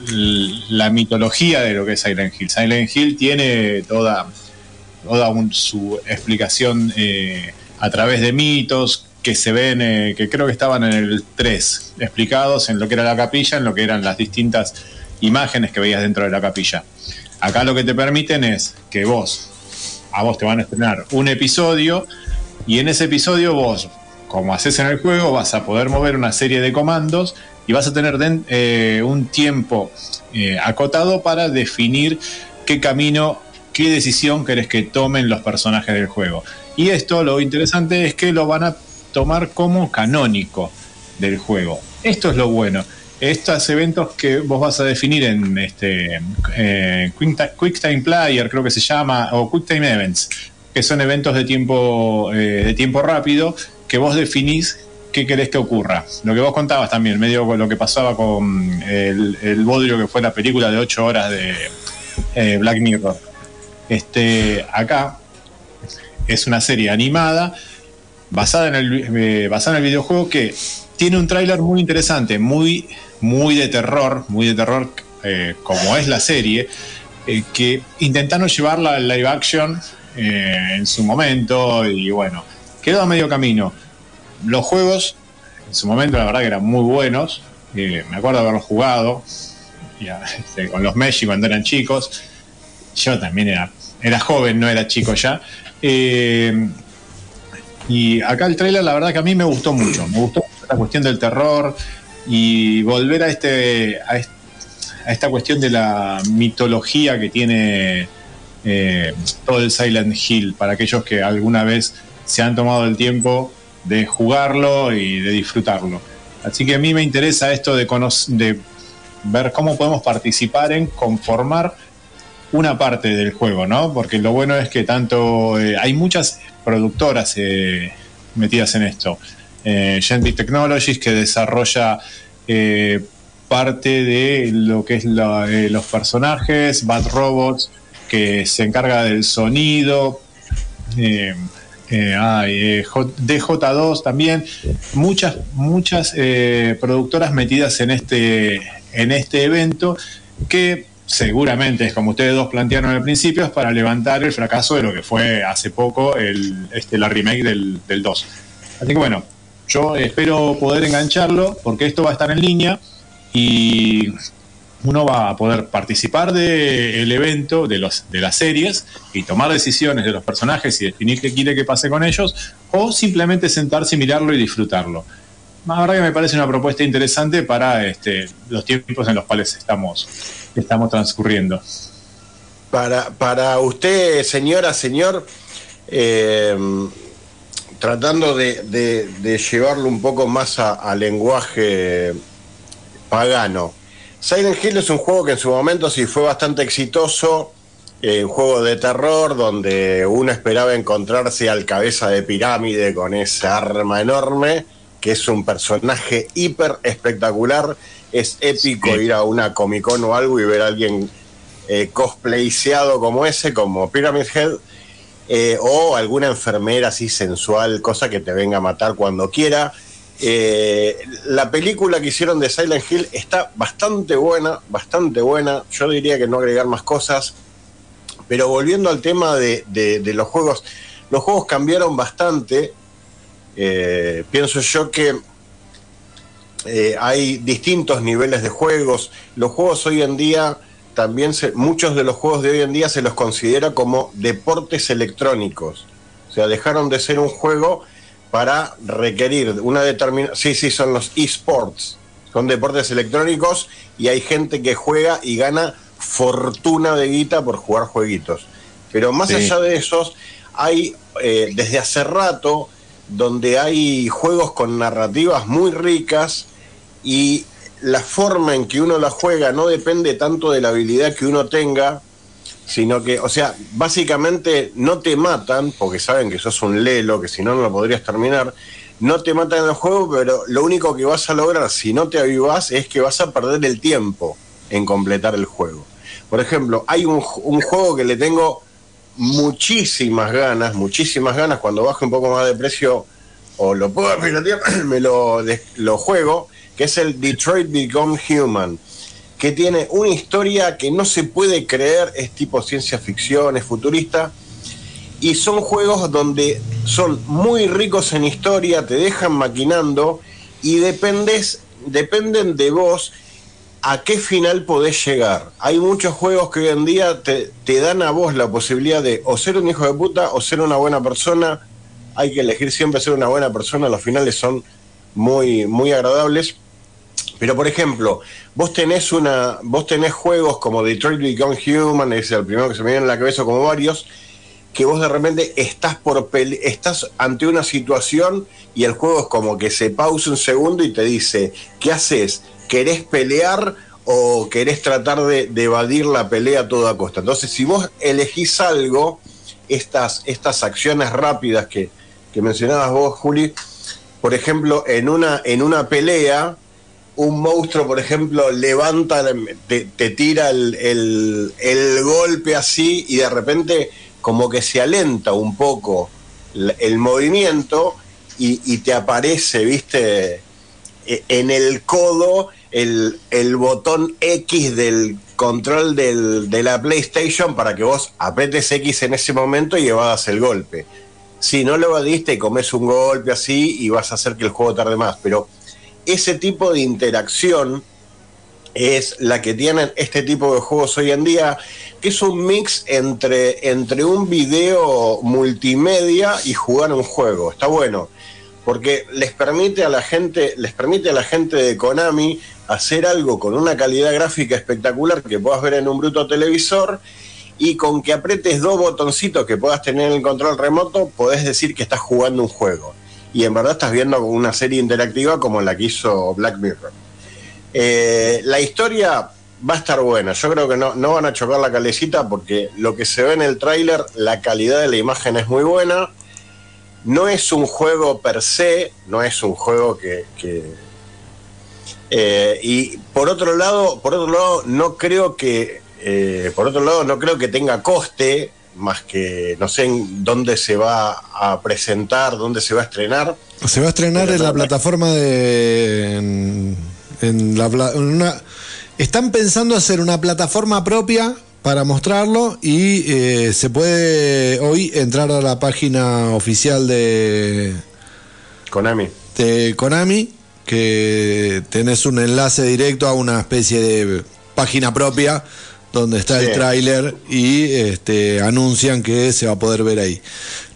la mitología de lo que es Silent Hill. Silent Hill tiene toda, toda un- su explicación eh, a través de mitos que se ven, eh, que creo que estaban en el 3, explicados en lo que era la capilla, en lo que eran las distintas imágenes que veías dentro de la capilla. Acá lo que te permiten es que vos, a vos te van a estrenar un episodio y en ese episodio vos, como haces en el juego, vas a poder mover una serie de comandos y vas a tener eh, un tiempo acotado para definir qué camino, qué decisión querés que tomen los personajes del juego. Y esto lo interesante es que lo van a tomar como canónico del juego. Esto es lo bueno. Estos eventos que vos vas a definir en este eh, Quick Ti- Quick Time Player, creo que se llama, o Quick Time Events, que son eventos de tiempo, eh, de tiempo rápido, que vos definís qué querés que ocurra. Lo que vos contabas también, medio lo que pasaba con el, el bodrio que fue la película de 8 horas de eh, Black Mirror. Este, acá es una serie animada basada en el, eh, basada en el videojuego que tiene un tráiler muy interesante, muy, muy de terror, muy de terror eh, como es la serie, eh, que intentaron llevarla al live action en su momento y bueno, quedó a medio camino. Los juegos en su momento la verdad que eran muy buenos, me acuerdo haberlos jugado este, con los Messi cuando eran chicos, yo también era, era joven, no era chico ya. Eh, y acá el trailer, la verdad que a mí me gustó mucho. Me gustó esta cuestión del terror y volver a este a, est- a esta cuestión de la mitología que tiene eh, todo el Silent Hill para aquellos que alguna vez se han tomado el tiempo de jugarlo y de disfrutarlo. Así que a mí me interesa esto de, de ver cómo podemos participar en conformar una parte del juego, ¿no? Porque lo bueno es que tanto eh, hay muchas productoras eh, metidas en esto. Eh, Gentic Technologies que desarrolla eh, parte de lo que es los personajes, Bad Robots que se encarga del sonido, eh, eh, hay, eh, J- DJ2 también, muchas, muchas productoras metidas en este, en este evento que seguramente es como ustedes dos plantearon al principio, es para levantar el fracaso de lo que fue hace poco el, este, la remake del, del 2. Así que bueno, yo espero poder engancharlo porque esto va a estar en línea y uno va a poder participar del evento, de, los, de las series y tomar decisiones de los personajes y definir qué quiere que pase con ellos o simplemente sentarse y mirarlo y disfrutarlo. La verdad que me parece una propuesta interesante para este, los tiempos en los cuales estamos, estamos transcurriendo. Para, para usted, señora, señor, eh, tratando de, llevarlo un poco más a, a lenguaje pagano, Silent Hill es un juego que en su momento sí fue bastante exitoso, eh, un juego de terror donde uno esperaba encontrarse al cabeza de pirámide con esa arma enorme, que es un personaje hiper espectacular, es épico ir a una Comic Con o algo y ver a alguien eh, cosplayseado como ese, como Pyramid Head, eh, o alguna enfermera así sensual, cosa que te venga a matar cuando quiera. Eh, la película que hicieron de Silent Hill está bastante buena, bastante buena. Yo diría que no agregar más cosas. Pero volviendo al tema de, de- de los juegos, los juegos cambiaron bastante. Eh, pienso yo que eh, hay distintos niveles de juegos. Los juegos hoy en día, también se- muchos de los juegos de hoy en día se los considera como deportes electrónicos. O sea, dejaron de ser un juego para requerir una determinada... Sí, sí, son los esports. Son deportes electrónicos y hay gente que juega y gana fortuna de guita por jugar jueguitos. Pero más Sí. allá de esos, hay eh, desde hace rato donde hay juegos con narrativas muy ricas y la forma en que uno la juega no depende tanto de la habilidad que uno tenga, sino que, o sea, básicamente no te matan porque saben que sos un lelo, que si no, no lo podrías terminar. no te matan en el juego, pero lo único que vas a lograr si no te avivas es que vas a perder el tiempo en completar el juego. Por ejemplo, hay un, un juego que le tengo muchísimas ganas, muchísimas ganas, cuando baje un poco más de precio o lo puedo me lo, lo juego, que es el Detroit Become Human, que tiene una historia que no se puede creer, es tipo ciencia ficción, es futurista, y son juegos donde son muy ricos en historia, te dejan maquinando y dependes, dependen de vos a qué final podés llegar. Hay muchos juegos que hoy en día te, dan a vos la posibilidad de o ser un hijo de puta o ser una buena persona. Hay que elegir siempre ser una buena persona, los finales son muy, muy agradables. Pero por ejemplo, vos tenés una, vos tenés juegos como Detroit Become Human, es el primero que se me viene en la cabeza como varios, que vos de repente estás por estás ante una situación y el juego es como que se pausa un segundo y te dice, ¿qué haces? ¿Querés pelear o querés tratar de, evadir la pelea a toda costa? Entonces, si vos elegís algo, estas, estas acciones rápidas que, que mencionabas vos, Juli, por ejemplo, en una, en una pelea, un monstruo, por ejemplo, levanta, te, tira el, el- el golpe así y de repente como que se alenta un poco el movimiento y, y te aparece, viste, E- en el codo el, el botón X del control del- de la PlayStation para que vos apretes X en ese momento y evadas el golpe. Si no lo evadiste, comes un golpe así y vas a hacer que el juego tarde más. Pero ese tipo de interacción es la que tienen este tipo de juegos hoy en día, que es un mix entre, entre un video multimedia y jugar un juego. Está bueno, porque les permite a la gente, les permite a la gente de Konami hacer algo con una calidad gráfica espectacular que puedas ver en un bruto televisor y con que apretes dos botoncitos que puedas tener en el control remoto, podés decir que estás jugando un juego. Y en verdad estás viendo una serie interactiva como la que hizo Black Mirror. Eh, la historia va a estar buena. Yo creo que no, no van a chocar la calecita porque lo que se ve en el tráiler, la calidad de la imagen es muy buena. No es un juego per se, no es un juego que. que- eh, y por otro lado, por otro lado, no creo que. eh, por otro lado, no creo que tenga coste, más que no sé en dónde se va a presentar, dónde se va a estrenar. Se va a estrenar en la plataforma de. En, en la, pla- en una, están pensando hacer una plataforma propia para mostrarlo y eh, se puede hoy entrar a la página oficial de Konami. de Konami que tenés un enlace directo a una especie de página propia donde está Sí. el tráiler y este, anuncian que se va a poder ver ahí.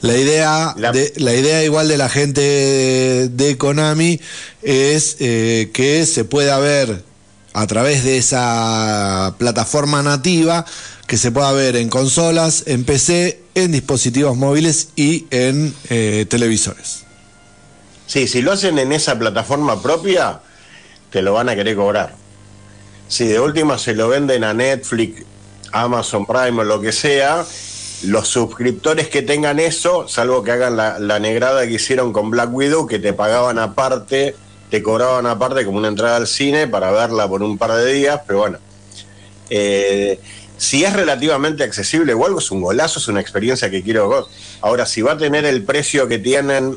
La idea, de, la idea igual de la gente de, de Konami es eh, que se pueda ver a través de esa plataforma nativa, que se pueda ver en consolas, en PC, en dispositivos móviles y en eh, televisores. Sí, si lo hacen en esa plataforma propia, te lo van a querer cobrar. Si de última se lo venden a Netflix, Amazon Prime o lo que sea, los suscriptores que tengan eso, salvo que hagan la, negrada que hicieron con Black Widow, que te pagaban aparte, te cobraban aparte como una entrada al cine para verla por un par de días, pero bueno. Eh, si es relativamente accesible o algo, es un golazo, es una experiencia que quiero. Ahora, si va a tener el precio que tienen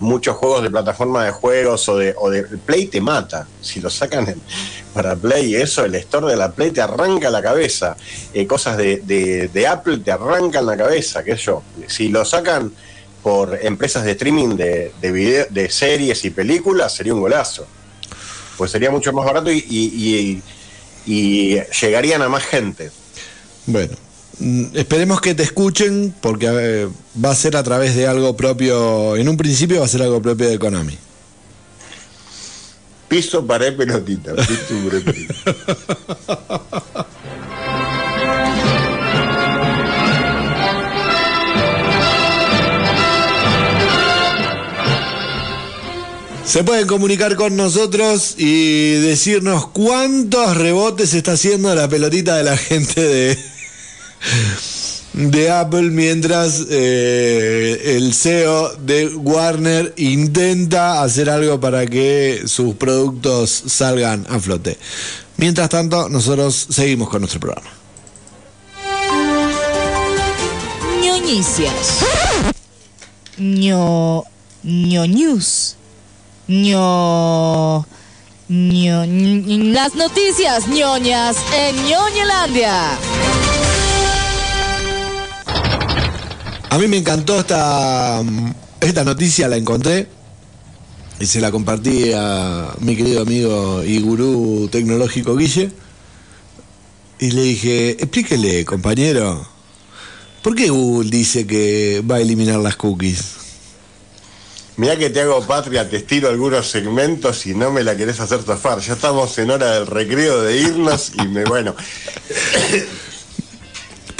muchos juegos de plataforma de juegos o de, o de Play te mata. Si lo sacan en- para Play, eso, el store de la Play te arranca la cabeza. Eh, cosas de, de- Apple te arrancan la cabeza, qué sé yo. Si lo sacan por empresas de streaming de, de, video- de series y películas, sería un golazo. Pues sería mucho más barato y, y- y- llegarían a más gente. Bueno, esperemos que te escuchen porque eh, va a ser a través de algo propio, en un principio va a ser algo propio de Konami. Piso, pared, pelotita. Piso, pelotita. Se pueden comunicar con nosotros y decirnos cuántos rebotes está haciendo la pelotita de la gente de de Apple mientras eh, el CEO de Warner intenta hacer algo para que sus productos salgan a flote. Mientras tanto, nosotros seguimos con nuestro programa. ñoñicias. ño. ño news. ño. ño. las noticias ñoñas en ñoñelandia. A mí me encantó esta, esta noticia, la encontré y se la compartí a mi querido amigo y gurú tecnológico Guille. Y le dije, explíquele, compañero, ¿por qué Google dice que va a eliminar las cookies? Mirá que te hago patria, te estiro algunos segmentos y no me la querés hacer zafar. Ya estamos en hora del recreo de irnos y me, bueno.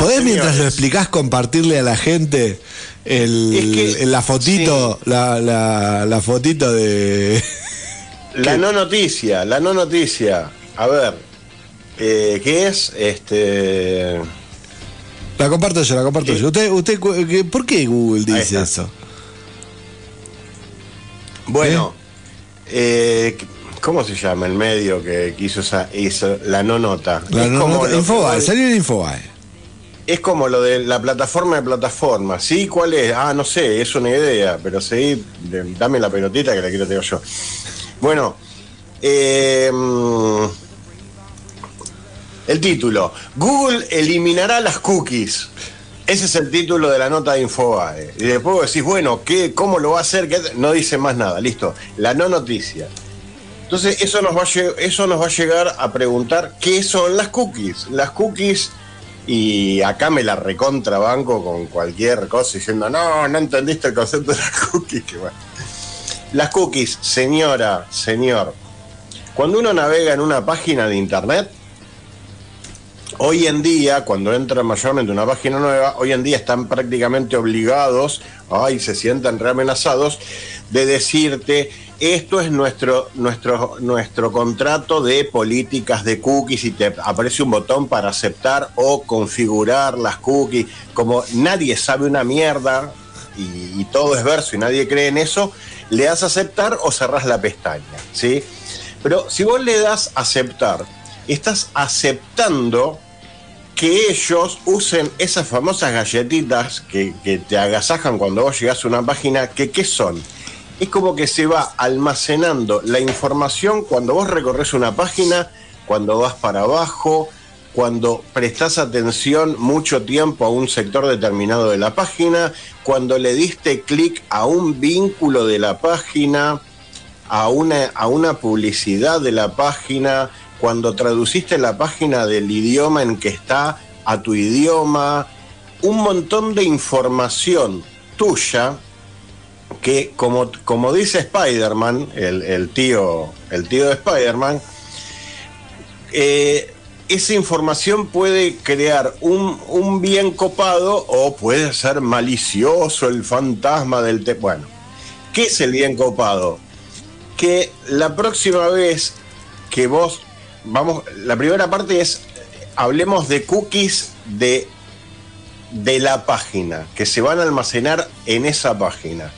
¿Podés, mientras lo explicás, compartirle a la gente el, la fotito, la, la, la fotito de... La no noticia, la no noticia. A ver, eh, ¿qué es? Este. La comparto yo, la comparto yo. Usted, usted, ¿Por qué Google dice eso? Bueno, eh, ¿cómo se llama el medio que, que hizo esa, la no nota? La es, no- como nota- Infobae, salió en Infobae. Es como lo de la plataforma de plataforma. ¿Sí? ¿Cuál es? Ah, no sé, es una idea, pero sí, dame la pelotita que la quiero tener yo. Bueno, eh, el título. Google eliminará las cookies. Ese es el título de la nota de Infobae. Y después decís, bueno, ¿qué, ¿cómo lo va a hacer? No dice más nada, listo. La no noticia. Entonces, eso nos, va eso nos va a llegar a preguntar qué son las cookies. Las cookies, y acá me la recontrabanco con cualquier cosa diciendo, no, no entendiste el concepto de las cookies. Que bueno. Las cookies, señora, señor, cuando uno navega en una página de internet, hoy en día, cuando entra mayormente una página nueva, hoy en día están prácticamente obligados, ay, se sientan reamenazados, de decirte, esto es nuestro, nuestro, nuestro contrato de políticas de cookies y te aparece un botón para aceptar o configurar las cookies. Como nadie sabe una mierda y, todo es verso y nadie cree en eso, le das aceptar o cerrás la pestaña, ¿sí? Pero si vos le das aceptar, estás aceptando que ellos usen esas famosas galletitas que, te agasajan cuando vos llegás a una página, que ¿qué son? Es como que se va almacenando la información cuando vos recorres una página, cuando vas para abajo, cuando prestás atención mucho tiempo a un sector determinado de la página, cuando le diste clic a un vínculo de la página, a una, a una publicidad de la página, cuando traduciste la página del idioma en que está a tu idioma, un montón de información tuya que como, como dice Spider-Man, el, el tío, el tío de Spider-Man, eh, esa información puede crear un, un bien copado o puede ser malicioso el fantasma del... Te bueno, ¿qué es el bien copado? Que la próxima vez que vos, vamos, la primera parte es, hablemos de cookies de, de la página, que se van a almacenar en esa página.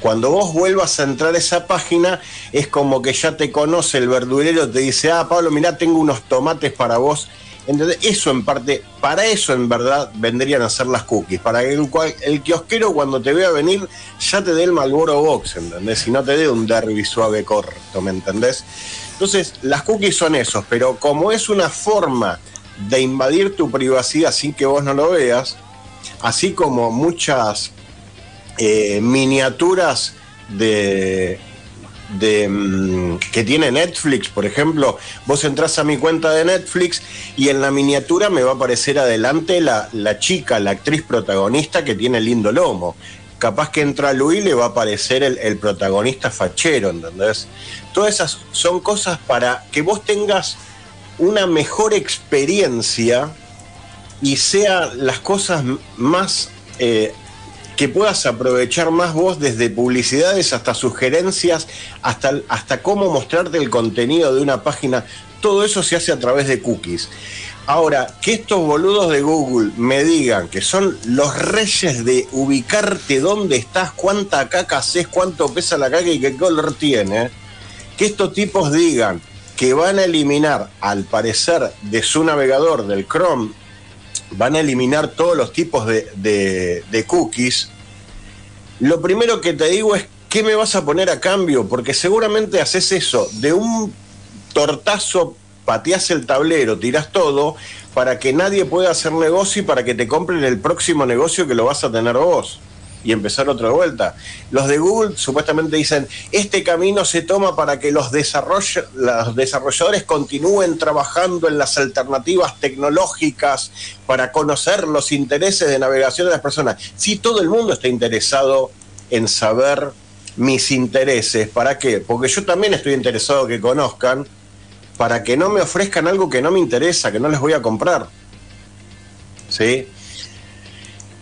Cuando vos vuelvas a entrar a esa página, es como que ya te conoce el verdurero, te dice, ah, Pablo, mirá, tengo unos tomates para vos. ¿Entendés? Eso en parte, para eso en verdad vendrían a ser las cookies, para que el, el kiosquero cuando te vea venir ya te dé el Malboro Box, ¿entendés? Y no te dé un derby suave corto, ¿me entendés? Entonces, las cookies son esos, pero como es una forma de invadir tu privacidad sin que vos no lo veas, así como muchas eh, miniaturas de, mm, que tiene Netflix, por ejemplo, vos entras a mi cuenta de Netflix y en la miniatura me va a aparecer adelante la, la chica, la actriz protagonista que tiene lindo lomo. Capaz que entra Luis le va a aparecer el, el protagonista fachero, ¿entendés? Todas esas son cosas para que vos tengas una mejor experiencia y sean las cosas más eh, que puedas aprovechar más vos desde publicidades hasta sugerencias, hasta, hasta cómo mostrarte el contenido de una página. Todo eso se hace a través de cookies. Ahora, que estos boludos de Google me digan que son los reyes de ubicarte dónde estás, cuánta caca haces, cuánto pesa la caca y qué color tiene, que estos tipos digan que van a eliminar, al parecer, de su navegador, del Chrome, van a eliminar todos los tipos de, cookies, lo primero que te digo es, ¿qué me vas a poner a cambio? Porque seguramente haces eso, de un tortazo pateás el tablero, tirás todo, para que nadie pueda hacer negocio y para que te compren el próximo negocio que lo vas a tener vos y empezar otra vuelta. Los de Google supuestamente dicen, este camino se toma para que los, los desarrolladores continúen trabajando en las alternativas tecnológicas para conocer los intereses de navegación de las personas. Sí, todo el mundo está interesado en saber mis intereses. ¿Para qué? Porque yo también estoy interesado que conozcan para que no me ofrezcan algo que no me interesa, que no les voy a comprar. ¿Sí?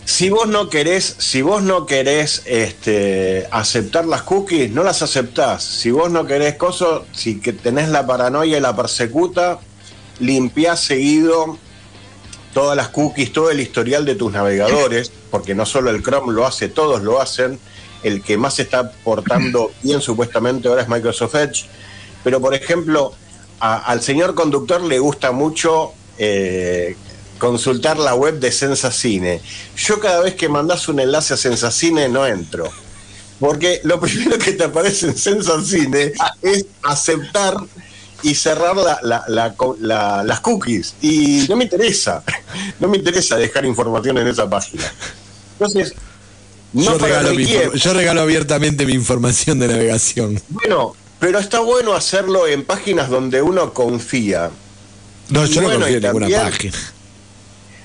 Si vos no querés, si vos no querés este, aceptar las cookies, no las aceptás. Si vos no querés cosas, si que tenés la paranoia y la persecuta, limpiá seguido todas las cookies, todo el historial de tus navegadores, porque no solo el Chrome lo hace, todos lo hacen. El que más está portando bien supuestamente ahora es Microsoft Edge. Pero por ejemplo, a- al señor conductor le gusta mucho eh, consultar la web de Sensacine. Yo cada vez que mandas un enlace a Sensacine no entro. Porque lo primero que te aparece en Sensacine es aceptar y cerrar la- la- la las cookies. Y no me interesa. No me interesa dejar información en esa página. Entonces, no yo, regalo mi yo regalo abiertamente mi información de navegación. Bueno, pero está bueno hacerlo en páginas donde uno confía. No, yo no bueno, confío y en ninguna página.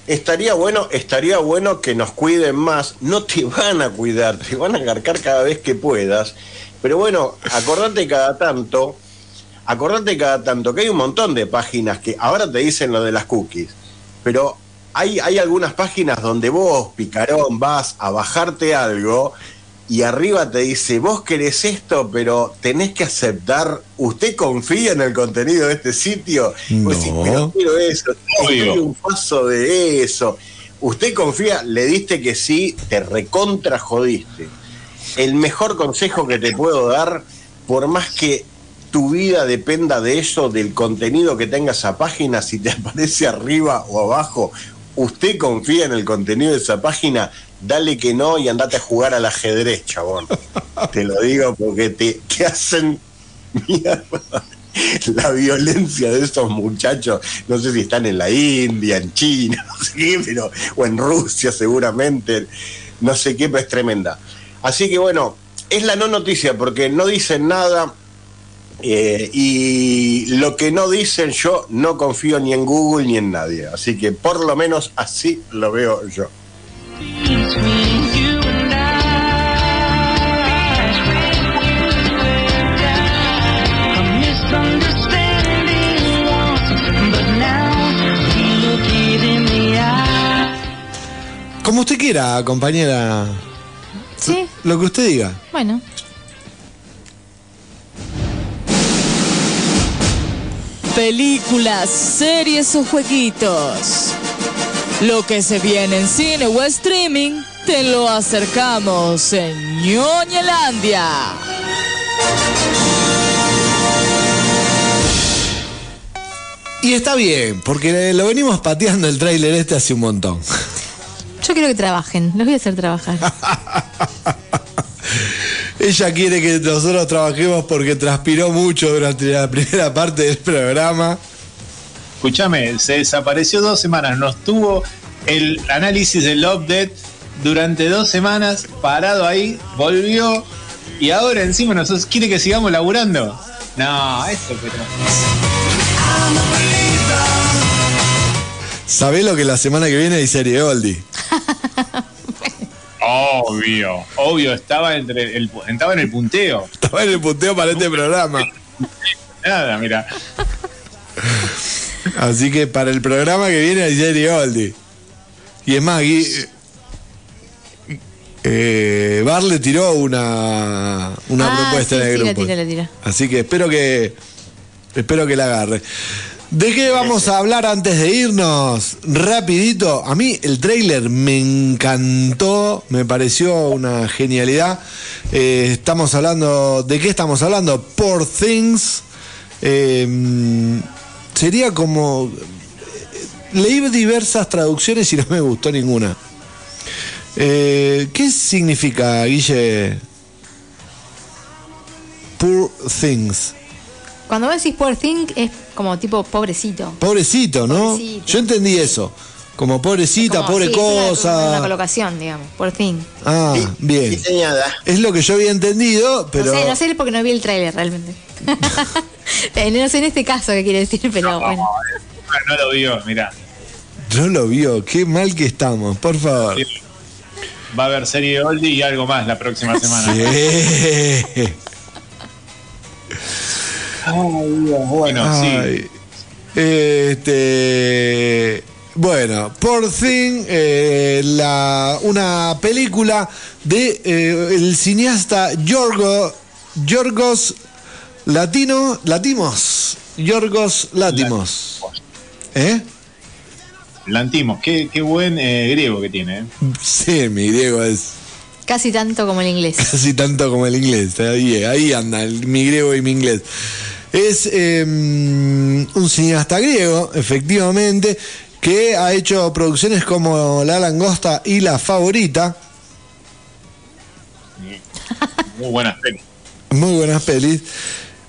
Estaría bueno, estaría bueno que nos cuiden más. No te van a cuidar, te van a agarcar cada vez que puedas. Pero bueno, acordate cada tanto, acordate cada tanto que hay un montón de páginas que ahora te dicen lo de las cookies. Pero hay, hay algunas páginas donde vos, picarón, vas a bajarte algo y arriba te dice, vos querés esto, pero tenés que aceptar, ¿usted confía en el contenido de este sitio? Vos decís, No. pero quiero eso, estoy un paso de eso. Usted confía, le diste que sí, te recontra jodiste. El mejor consejo que te puedo dar, por más que tu vida dependa de eso, del contenido que tenga esa página, si te aparece arriba o abajo, usted confía en el contenido de esa página, dale que no y andate a jugar al ajedrez, chabón. Te lo digo porque te, te hacen mierda. La violencia de estos muchachos, no sé si están en la India, en China, no sé qué, pero, o en Rusia seguramente, no sé qué, pero es tremenda. Así que bueno, es la no noticia porque no dicen nada eh, y lo que no dicen yo no confío ni en Google ni en nadie. Así que por lo menos así lo veo yo. Como usted quiera, compañera. Sí, Lo que usted diga. bueno. Películas, series o jueguitos. Lo que se viene en cine o streaming, te lo acercamos en Ñoñelandia. Y está bien, porque lo venimos pateando el tráiler este hace un montón. Yo quiero que trabajen, los voy a hacer trabajar. Ella quiere que nosotros trabajemos porque transpiró mucho durante la primera parte del programa. Escúchame, se desapareció dos semanas, nos tuvo el análisis del update durante dos semanas, parado ahí, volvió y ahora encima nosotros quiere que sigamos laburando. No, eso pero. ¿Sabés lo que la semana que viene serie Oldie? Obvio, obvio, estaba entre el estaba en el punteo. Estaba en el punteo para este programa. Nada, mira. Así que para el programa que viene serie Oldie. Y es más, Gui- eh, Bar le tiró una, una ah, propuesta sí, en el sí, la grupo. tira, la tira. Así que espero que espero que la agarre. ¿De qué vamos a hablar antes de irnos? Rapidito, a mí el tráiler me encantó, me pareció una genialidad. Eh, estamos hablando, ¿de qué estamos hablando? Por Things. Eh, sería como... Leí diversas traducciones y no me gustó ninguna. Eh, ¿Qué significa, Guille? Poor Things. Cuando vos decís poor thing es como tipo pobrecito. Pobrecito, ¿no? Pobrecito. Yo entendí eso. Como pobrecita, Como, pobre sí, es una- cosa. Una, colocación, digamos, poor thing. Ah, bien. Diseñada. Es lo que yo había entendido, pero. No sé, no sé porque no vi el tráiler realmente. Eh, no sé en este caso qué quiere decir, pero bueno. No lo vio, mirá. No lo vio, qué mal que estamos, por favor. Va a haber serie de oldie y algo más la próxima semana. Sí. Bueno, sí. Ay. Este. Bueno, por fin, eh, la, una película de eh, el cineasta Yorgo, Yorgos Latino, Latimos. Yorgos Latimos. ¿Eh? Lantimos, qué, qué buen eh, griego que tiene. ¿eh? Sí, mi griego es Casi tanto como el inglés. casi tanto como el inglés. Ahí, ahí anda el- mi griego y mi inglés. Es eh, un cineasta griego, efectivamente, que ha hecho producciones como La Langosta y La Favorita. Muy buenas pelis. Muy buenas pelis.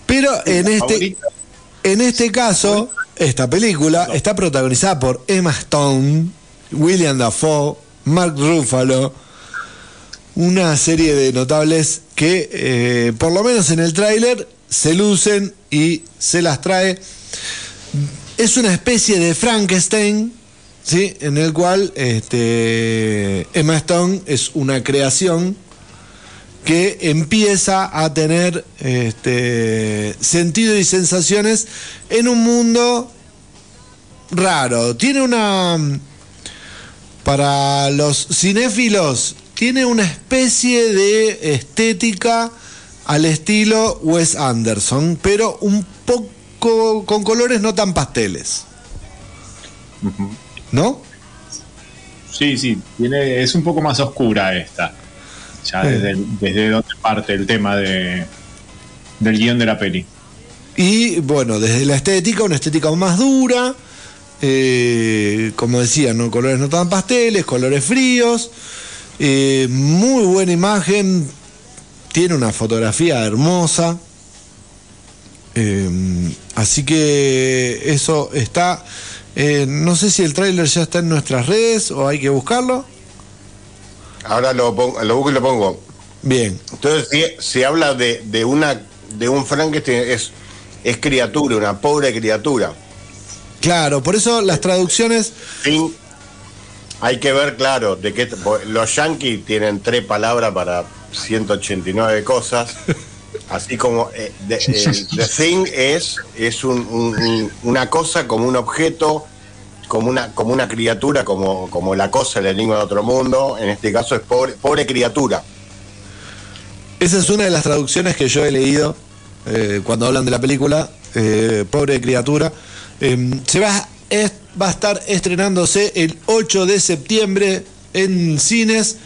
Pero en este, Favorita. en este caso, esta película está protagonizada por Emma Stone, William Dafoe, Mark Ruffalo, una serie de notables que, eh, por lo menos en el tráiler, se lucen y se las trae. Es una especie de Frankenstein, ¿sí? en el cual este, Emma Stone es una creación que empieza a tener este, sentido y sensaciones en un mundo raro. Tiene una... Para los cinéfilos, tiene una especie de estética al estilo Wes Anderson, pero un poco con colores no tan pasteles. ¿No? Sí, sí, tiene, es un poco más oscura esta. Ya desde, desde donde parte el tema de, del guion de la peli. Y bueno, desde la estética, una estética más dura, eh, como decía, ¿no? colores no tan pasteles, colores fríos, eh, muy buena imagen, tiene una fotografía hermosa. Eh, así que eso está, eh, no sé si el tráiler ya está en nuestras redes o hay que buscarlo. Ahora lo, pongo, lo busco y lo pongo. Bien. Entonces, si, se habla de, de una de un Frankenstein, es, es criatura, una pobre criatura. Claro, por eso las traducciones... Hay que ver, claro, de que los yankees tienen tres palabras para 189 cosas. Así como eh, the, el- the thing es, es un- un- un- una cosa como un objeto, como una, como una criatura, como, como la cosa la lengua de otro mundo. En este caso es pobre, pobre criatura. Esa es una de las traducciones que yo he leído eh, cuando hablan de la película, eh, Pobre criatura. Eh, se va, es- va a estar estrenándose el 8 de septiembre en cines.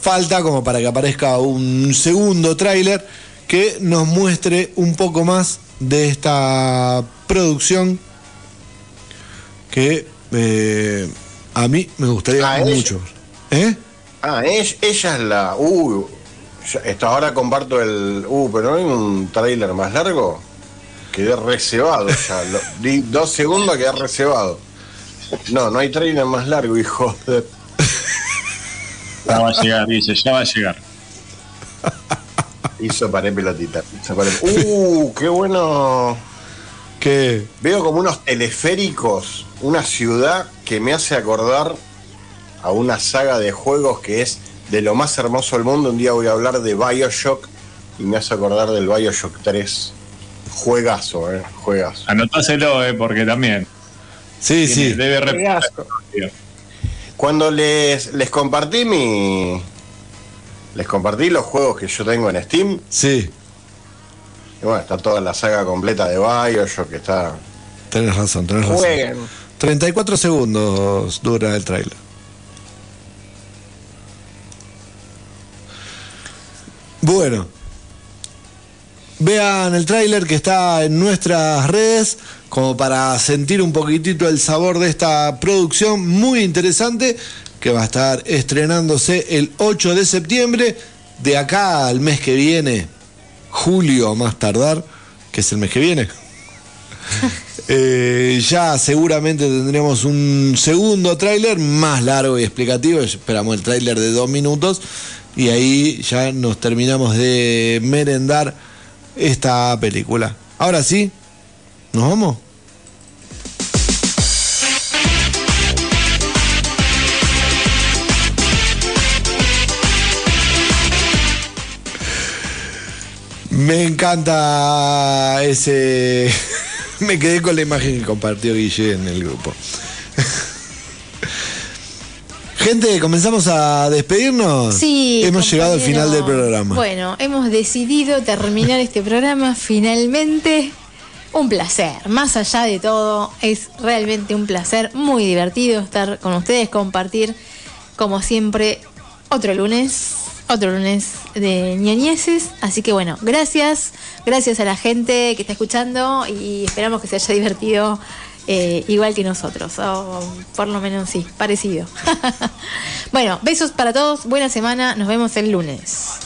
Falta como para que aparezca un segundo tráiler que nos muestre un poco más de esta producción que eh, a mí me gustaría Ah, mucho. ¿Eh? Ah, es- ella es la. Uh, esto ahora comparto el. Uh, pero no hay un tráiler más largo. Quedé reservado ya. Lo- di dos segundos quedé reservado. No, no hay tráiler más largo, hijo de. Ya va a llegar, dice, ya va a llegar. Hizo paré pelotita. Uh, qué bueno. ¿Qué? Veo como unos teleféricos, una ciudad que me hace acordar a una saga de juegos que es de lo más hermoso del mundo. Un día voy a hablar de Bioshock y me hace acordar del Bioshock 3. Juegazo, eh, juegazo. Anotáselo, eh, porque también. Sí, tiene- Debe. Cuando les, les compartí mi, Les compartí los juegos que yo tengo en Steam. Sí, Y bueno, está toda la saga completa de Bioshock, que está... tenés razón, tenés razón. Jueguen. 34 segundos dura el tráiler. Bueno, vean el tráiler que está en nuestras redes como para sentir un poquitito el sabor de esta producción muy interesante va a estar estrenándose el 8 de septiembre de acá al mes que viene, julio más tardar, que es el mes que viene. Eh, ya seguramente tendremos un segundo tráiler más largo y explicativo. Esperamos el tráiler de dos minutos y ahí ya nos terminamos de merendar esta película. Ahora sí, ¿nos vamos? Me encanta ese. Me quedé con la imagen que compartió Guille en el grupo. Gente, comenzamos a despedirnos. Sí. Hemos llegado al final del programa. Bueno, hemos decidido terminar este programa finalmente. Un placer, más allá de todo, es realmente un placer, muy divertido estar con ustedes, compartir, como siempre, otro lunes, otro lunes de ñoñeces. Así que bueno, gracias, gracias a la gente que está escuchando y esperamos que se haya divertido eh, igual que nosotros, o por lo menos sí, parecido. bueno, besos para todos, buena semana, nos vemos el lunes.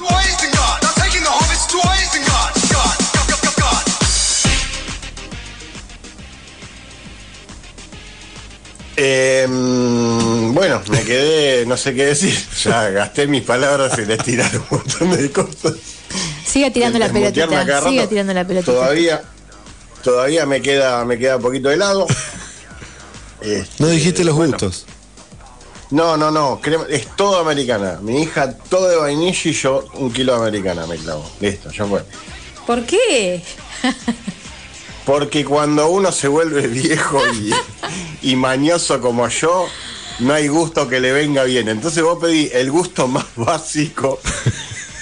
Eh, mm, bueno, me quedé, no sé qué decir. Ya gasté mis palabras y les tiraron un montón de cosas. Siga tirando la pelotita, rato. siga tirando la pelotita. Todavía, todavía me queda, me queda un poquito de helado. Este, No dijiste los bueno. gustos. No, no, no, crema- es todo americana. Mi hija todo de vainilla y yo un kilo de americana me clavo. Listo, ya fue. ¿Por qué? Porque cuando uno se vuelve viejo y, mañoso como yo, no hay gusto que le venga bien. Entonces vos pedí el gusto más básico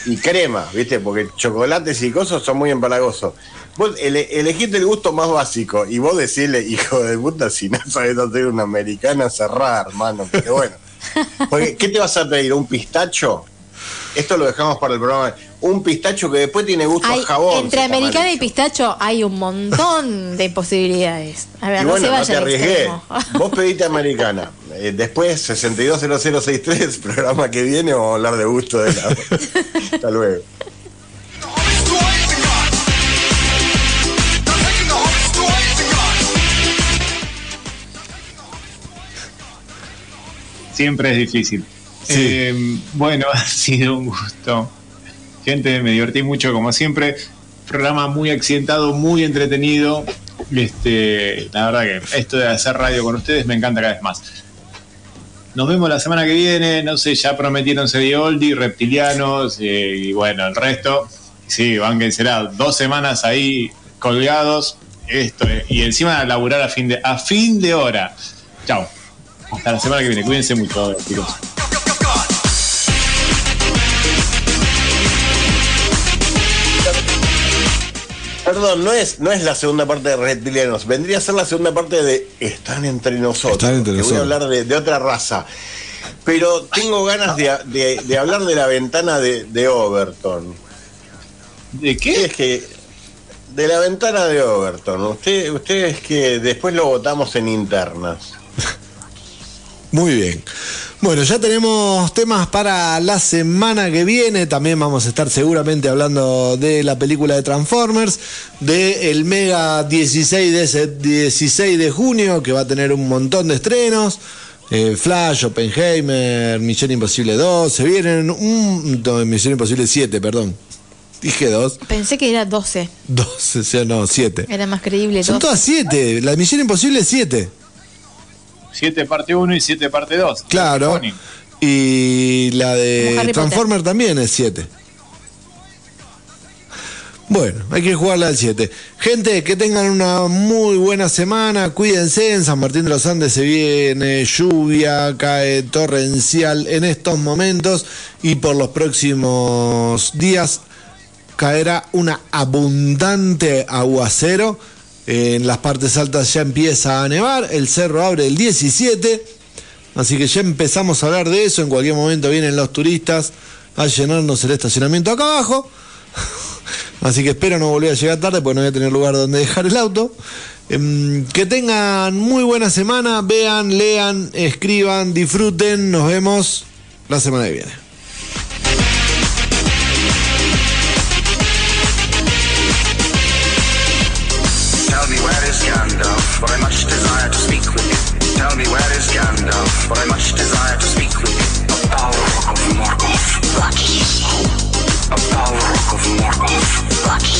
y crema, ¿viste? Porque chocolates y cosas son muy empalagosos. Vos ele- elegiste el gusto más básico y vos decirle, hijo de puta, si no sabes hacer una americana cerrada, hermano. Pero bueno. Porque, ¿Qué te vas a pedir? ¿Un pistacho? Esto lo dejamos para el programa. Un pistacho que después tiene gusto Hay- a jabón. entre americana y pistacho hay un montón de posibilidades. A ver, Y no bueno, se no te arriesgué. extremo. Vos pediste americana. Eh, después, 620063, programa que viene, vamos a hablar de gusto de la. Hasta luego. Siempre es difícil. Eh, bueno, ha sido un gusto. Gente, me divertí mucho como siempre. Programa muy accidentado, muy entretenido. Este, la verdad que esto de hacer radio con ustedes me encanta cada vez más. Nos vemos la semana que viene. No sé, ya prometieron Oldie, reptilianos eh, y bueno, el resto. Sí, van será dos semanas ahí colgados. Esto, eh, y encima laburar a fin de, a fin de hora. Chao. Hasta la semana que viene. Cuídense mucho, chicos. Perdón, no es, no es la segunda parte de Reptilianos. Vendría a ser la segunda parte de Están entre nosotros. Están entre que voy a nosotros. hablar de, de otra raza. Pero tengo ganas de, de- de hablar de la ventana de, de Overton. ¿De qué? Es que. De la ventana de Overton. Usted, ustedes que después lo votamos en internas. Muy bien. Bueno, ya tenemos temas para la semana que viene. También vamos a estar seguramente hablando de la película de Transformers, de el Mega 16 de, ese 16 de junio, que va a tener un montón de estrenos. Eh, Flash, Oppenheimer, Misión Imposible 2. Se vienen un. no, Misión Imposible 7, perdón. Dije 2. Pensé que era 12, 2, o sea, no, 7. era más creíble. Son 12. todas 7. La Misión Imposible es 7. 7 parte 1 y 7 parte 2. Claro. Y la de Transformer también es 7. Bueno, hay que jugarle al 7. Gente, que tengan una muy buena semana. Cuídense. En San Martín de los Andes se viene lluvia, cae torrencial en estos momentos. Y por los próximos días caerá una abundante aguacero. En las partes altas ya empieza a nevar. El cerro abre el 17. Así que ya empezamos a hablar de eso. En cualquier momento vienen los turistas a llenarnos el estacionamiento acá abajo. Así que espero no volver a llegar tarde porque no voy a tener lugar donde dejar el auto. Em, que tengan muy buena semana. Vean, lean, escriban, disfruten. Nos vemos la semana que viene. Me where is Gandalf, but I much desire to speak with you. A Balrog of Morgoth. Did you? A Balrog of Morgoth. What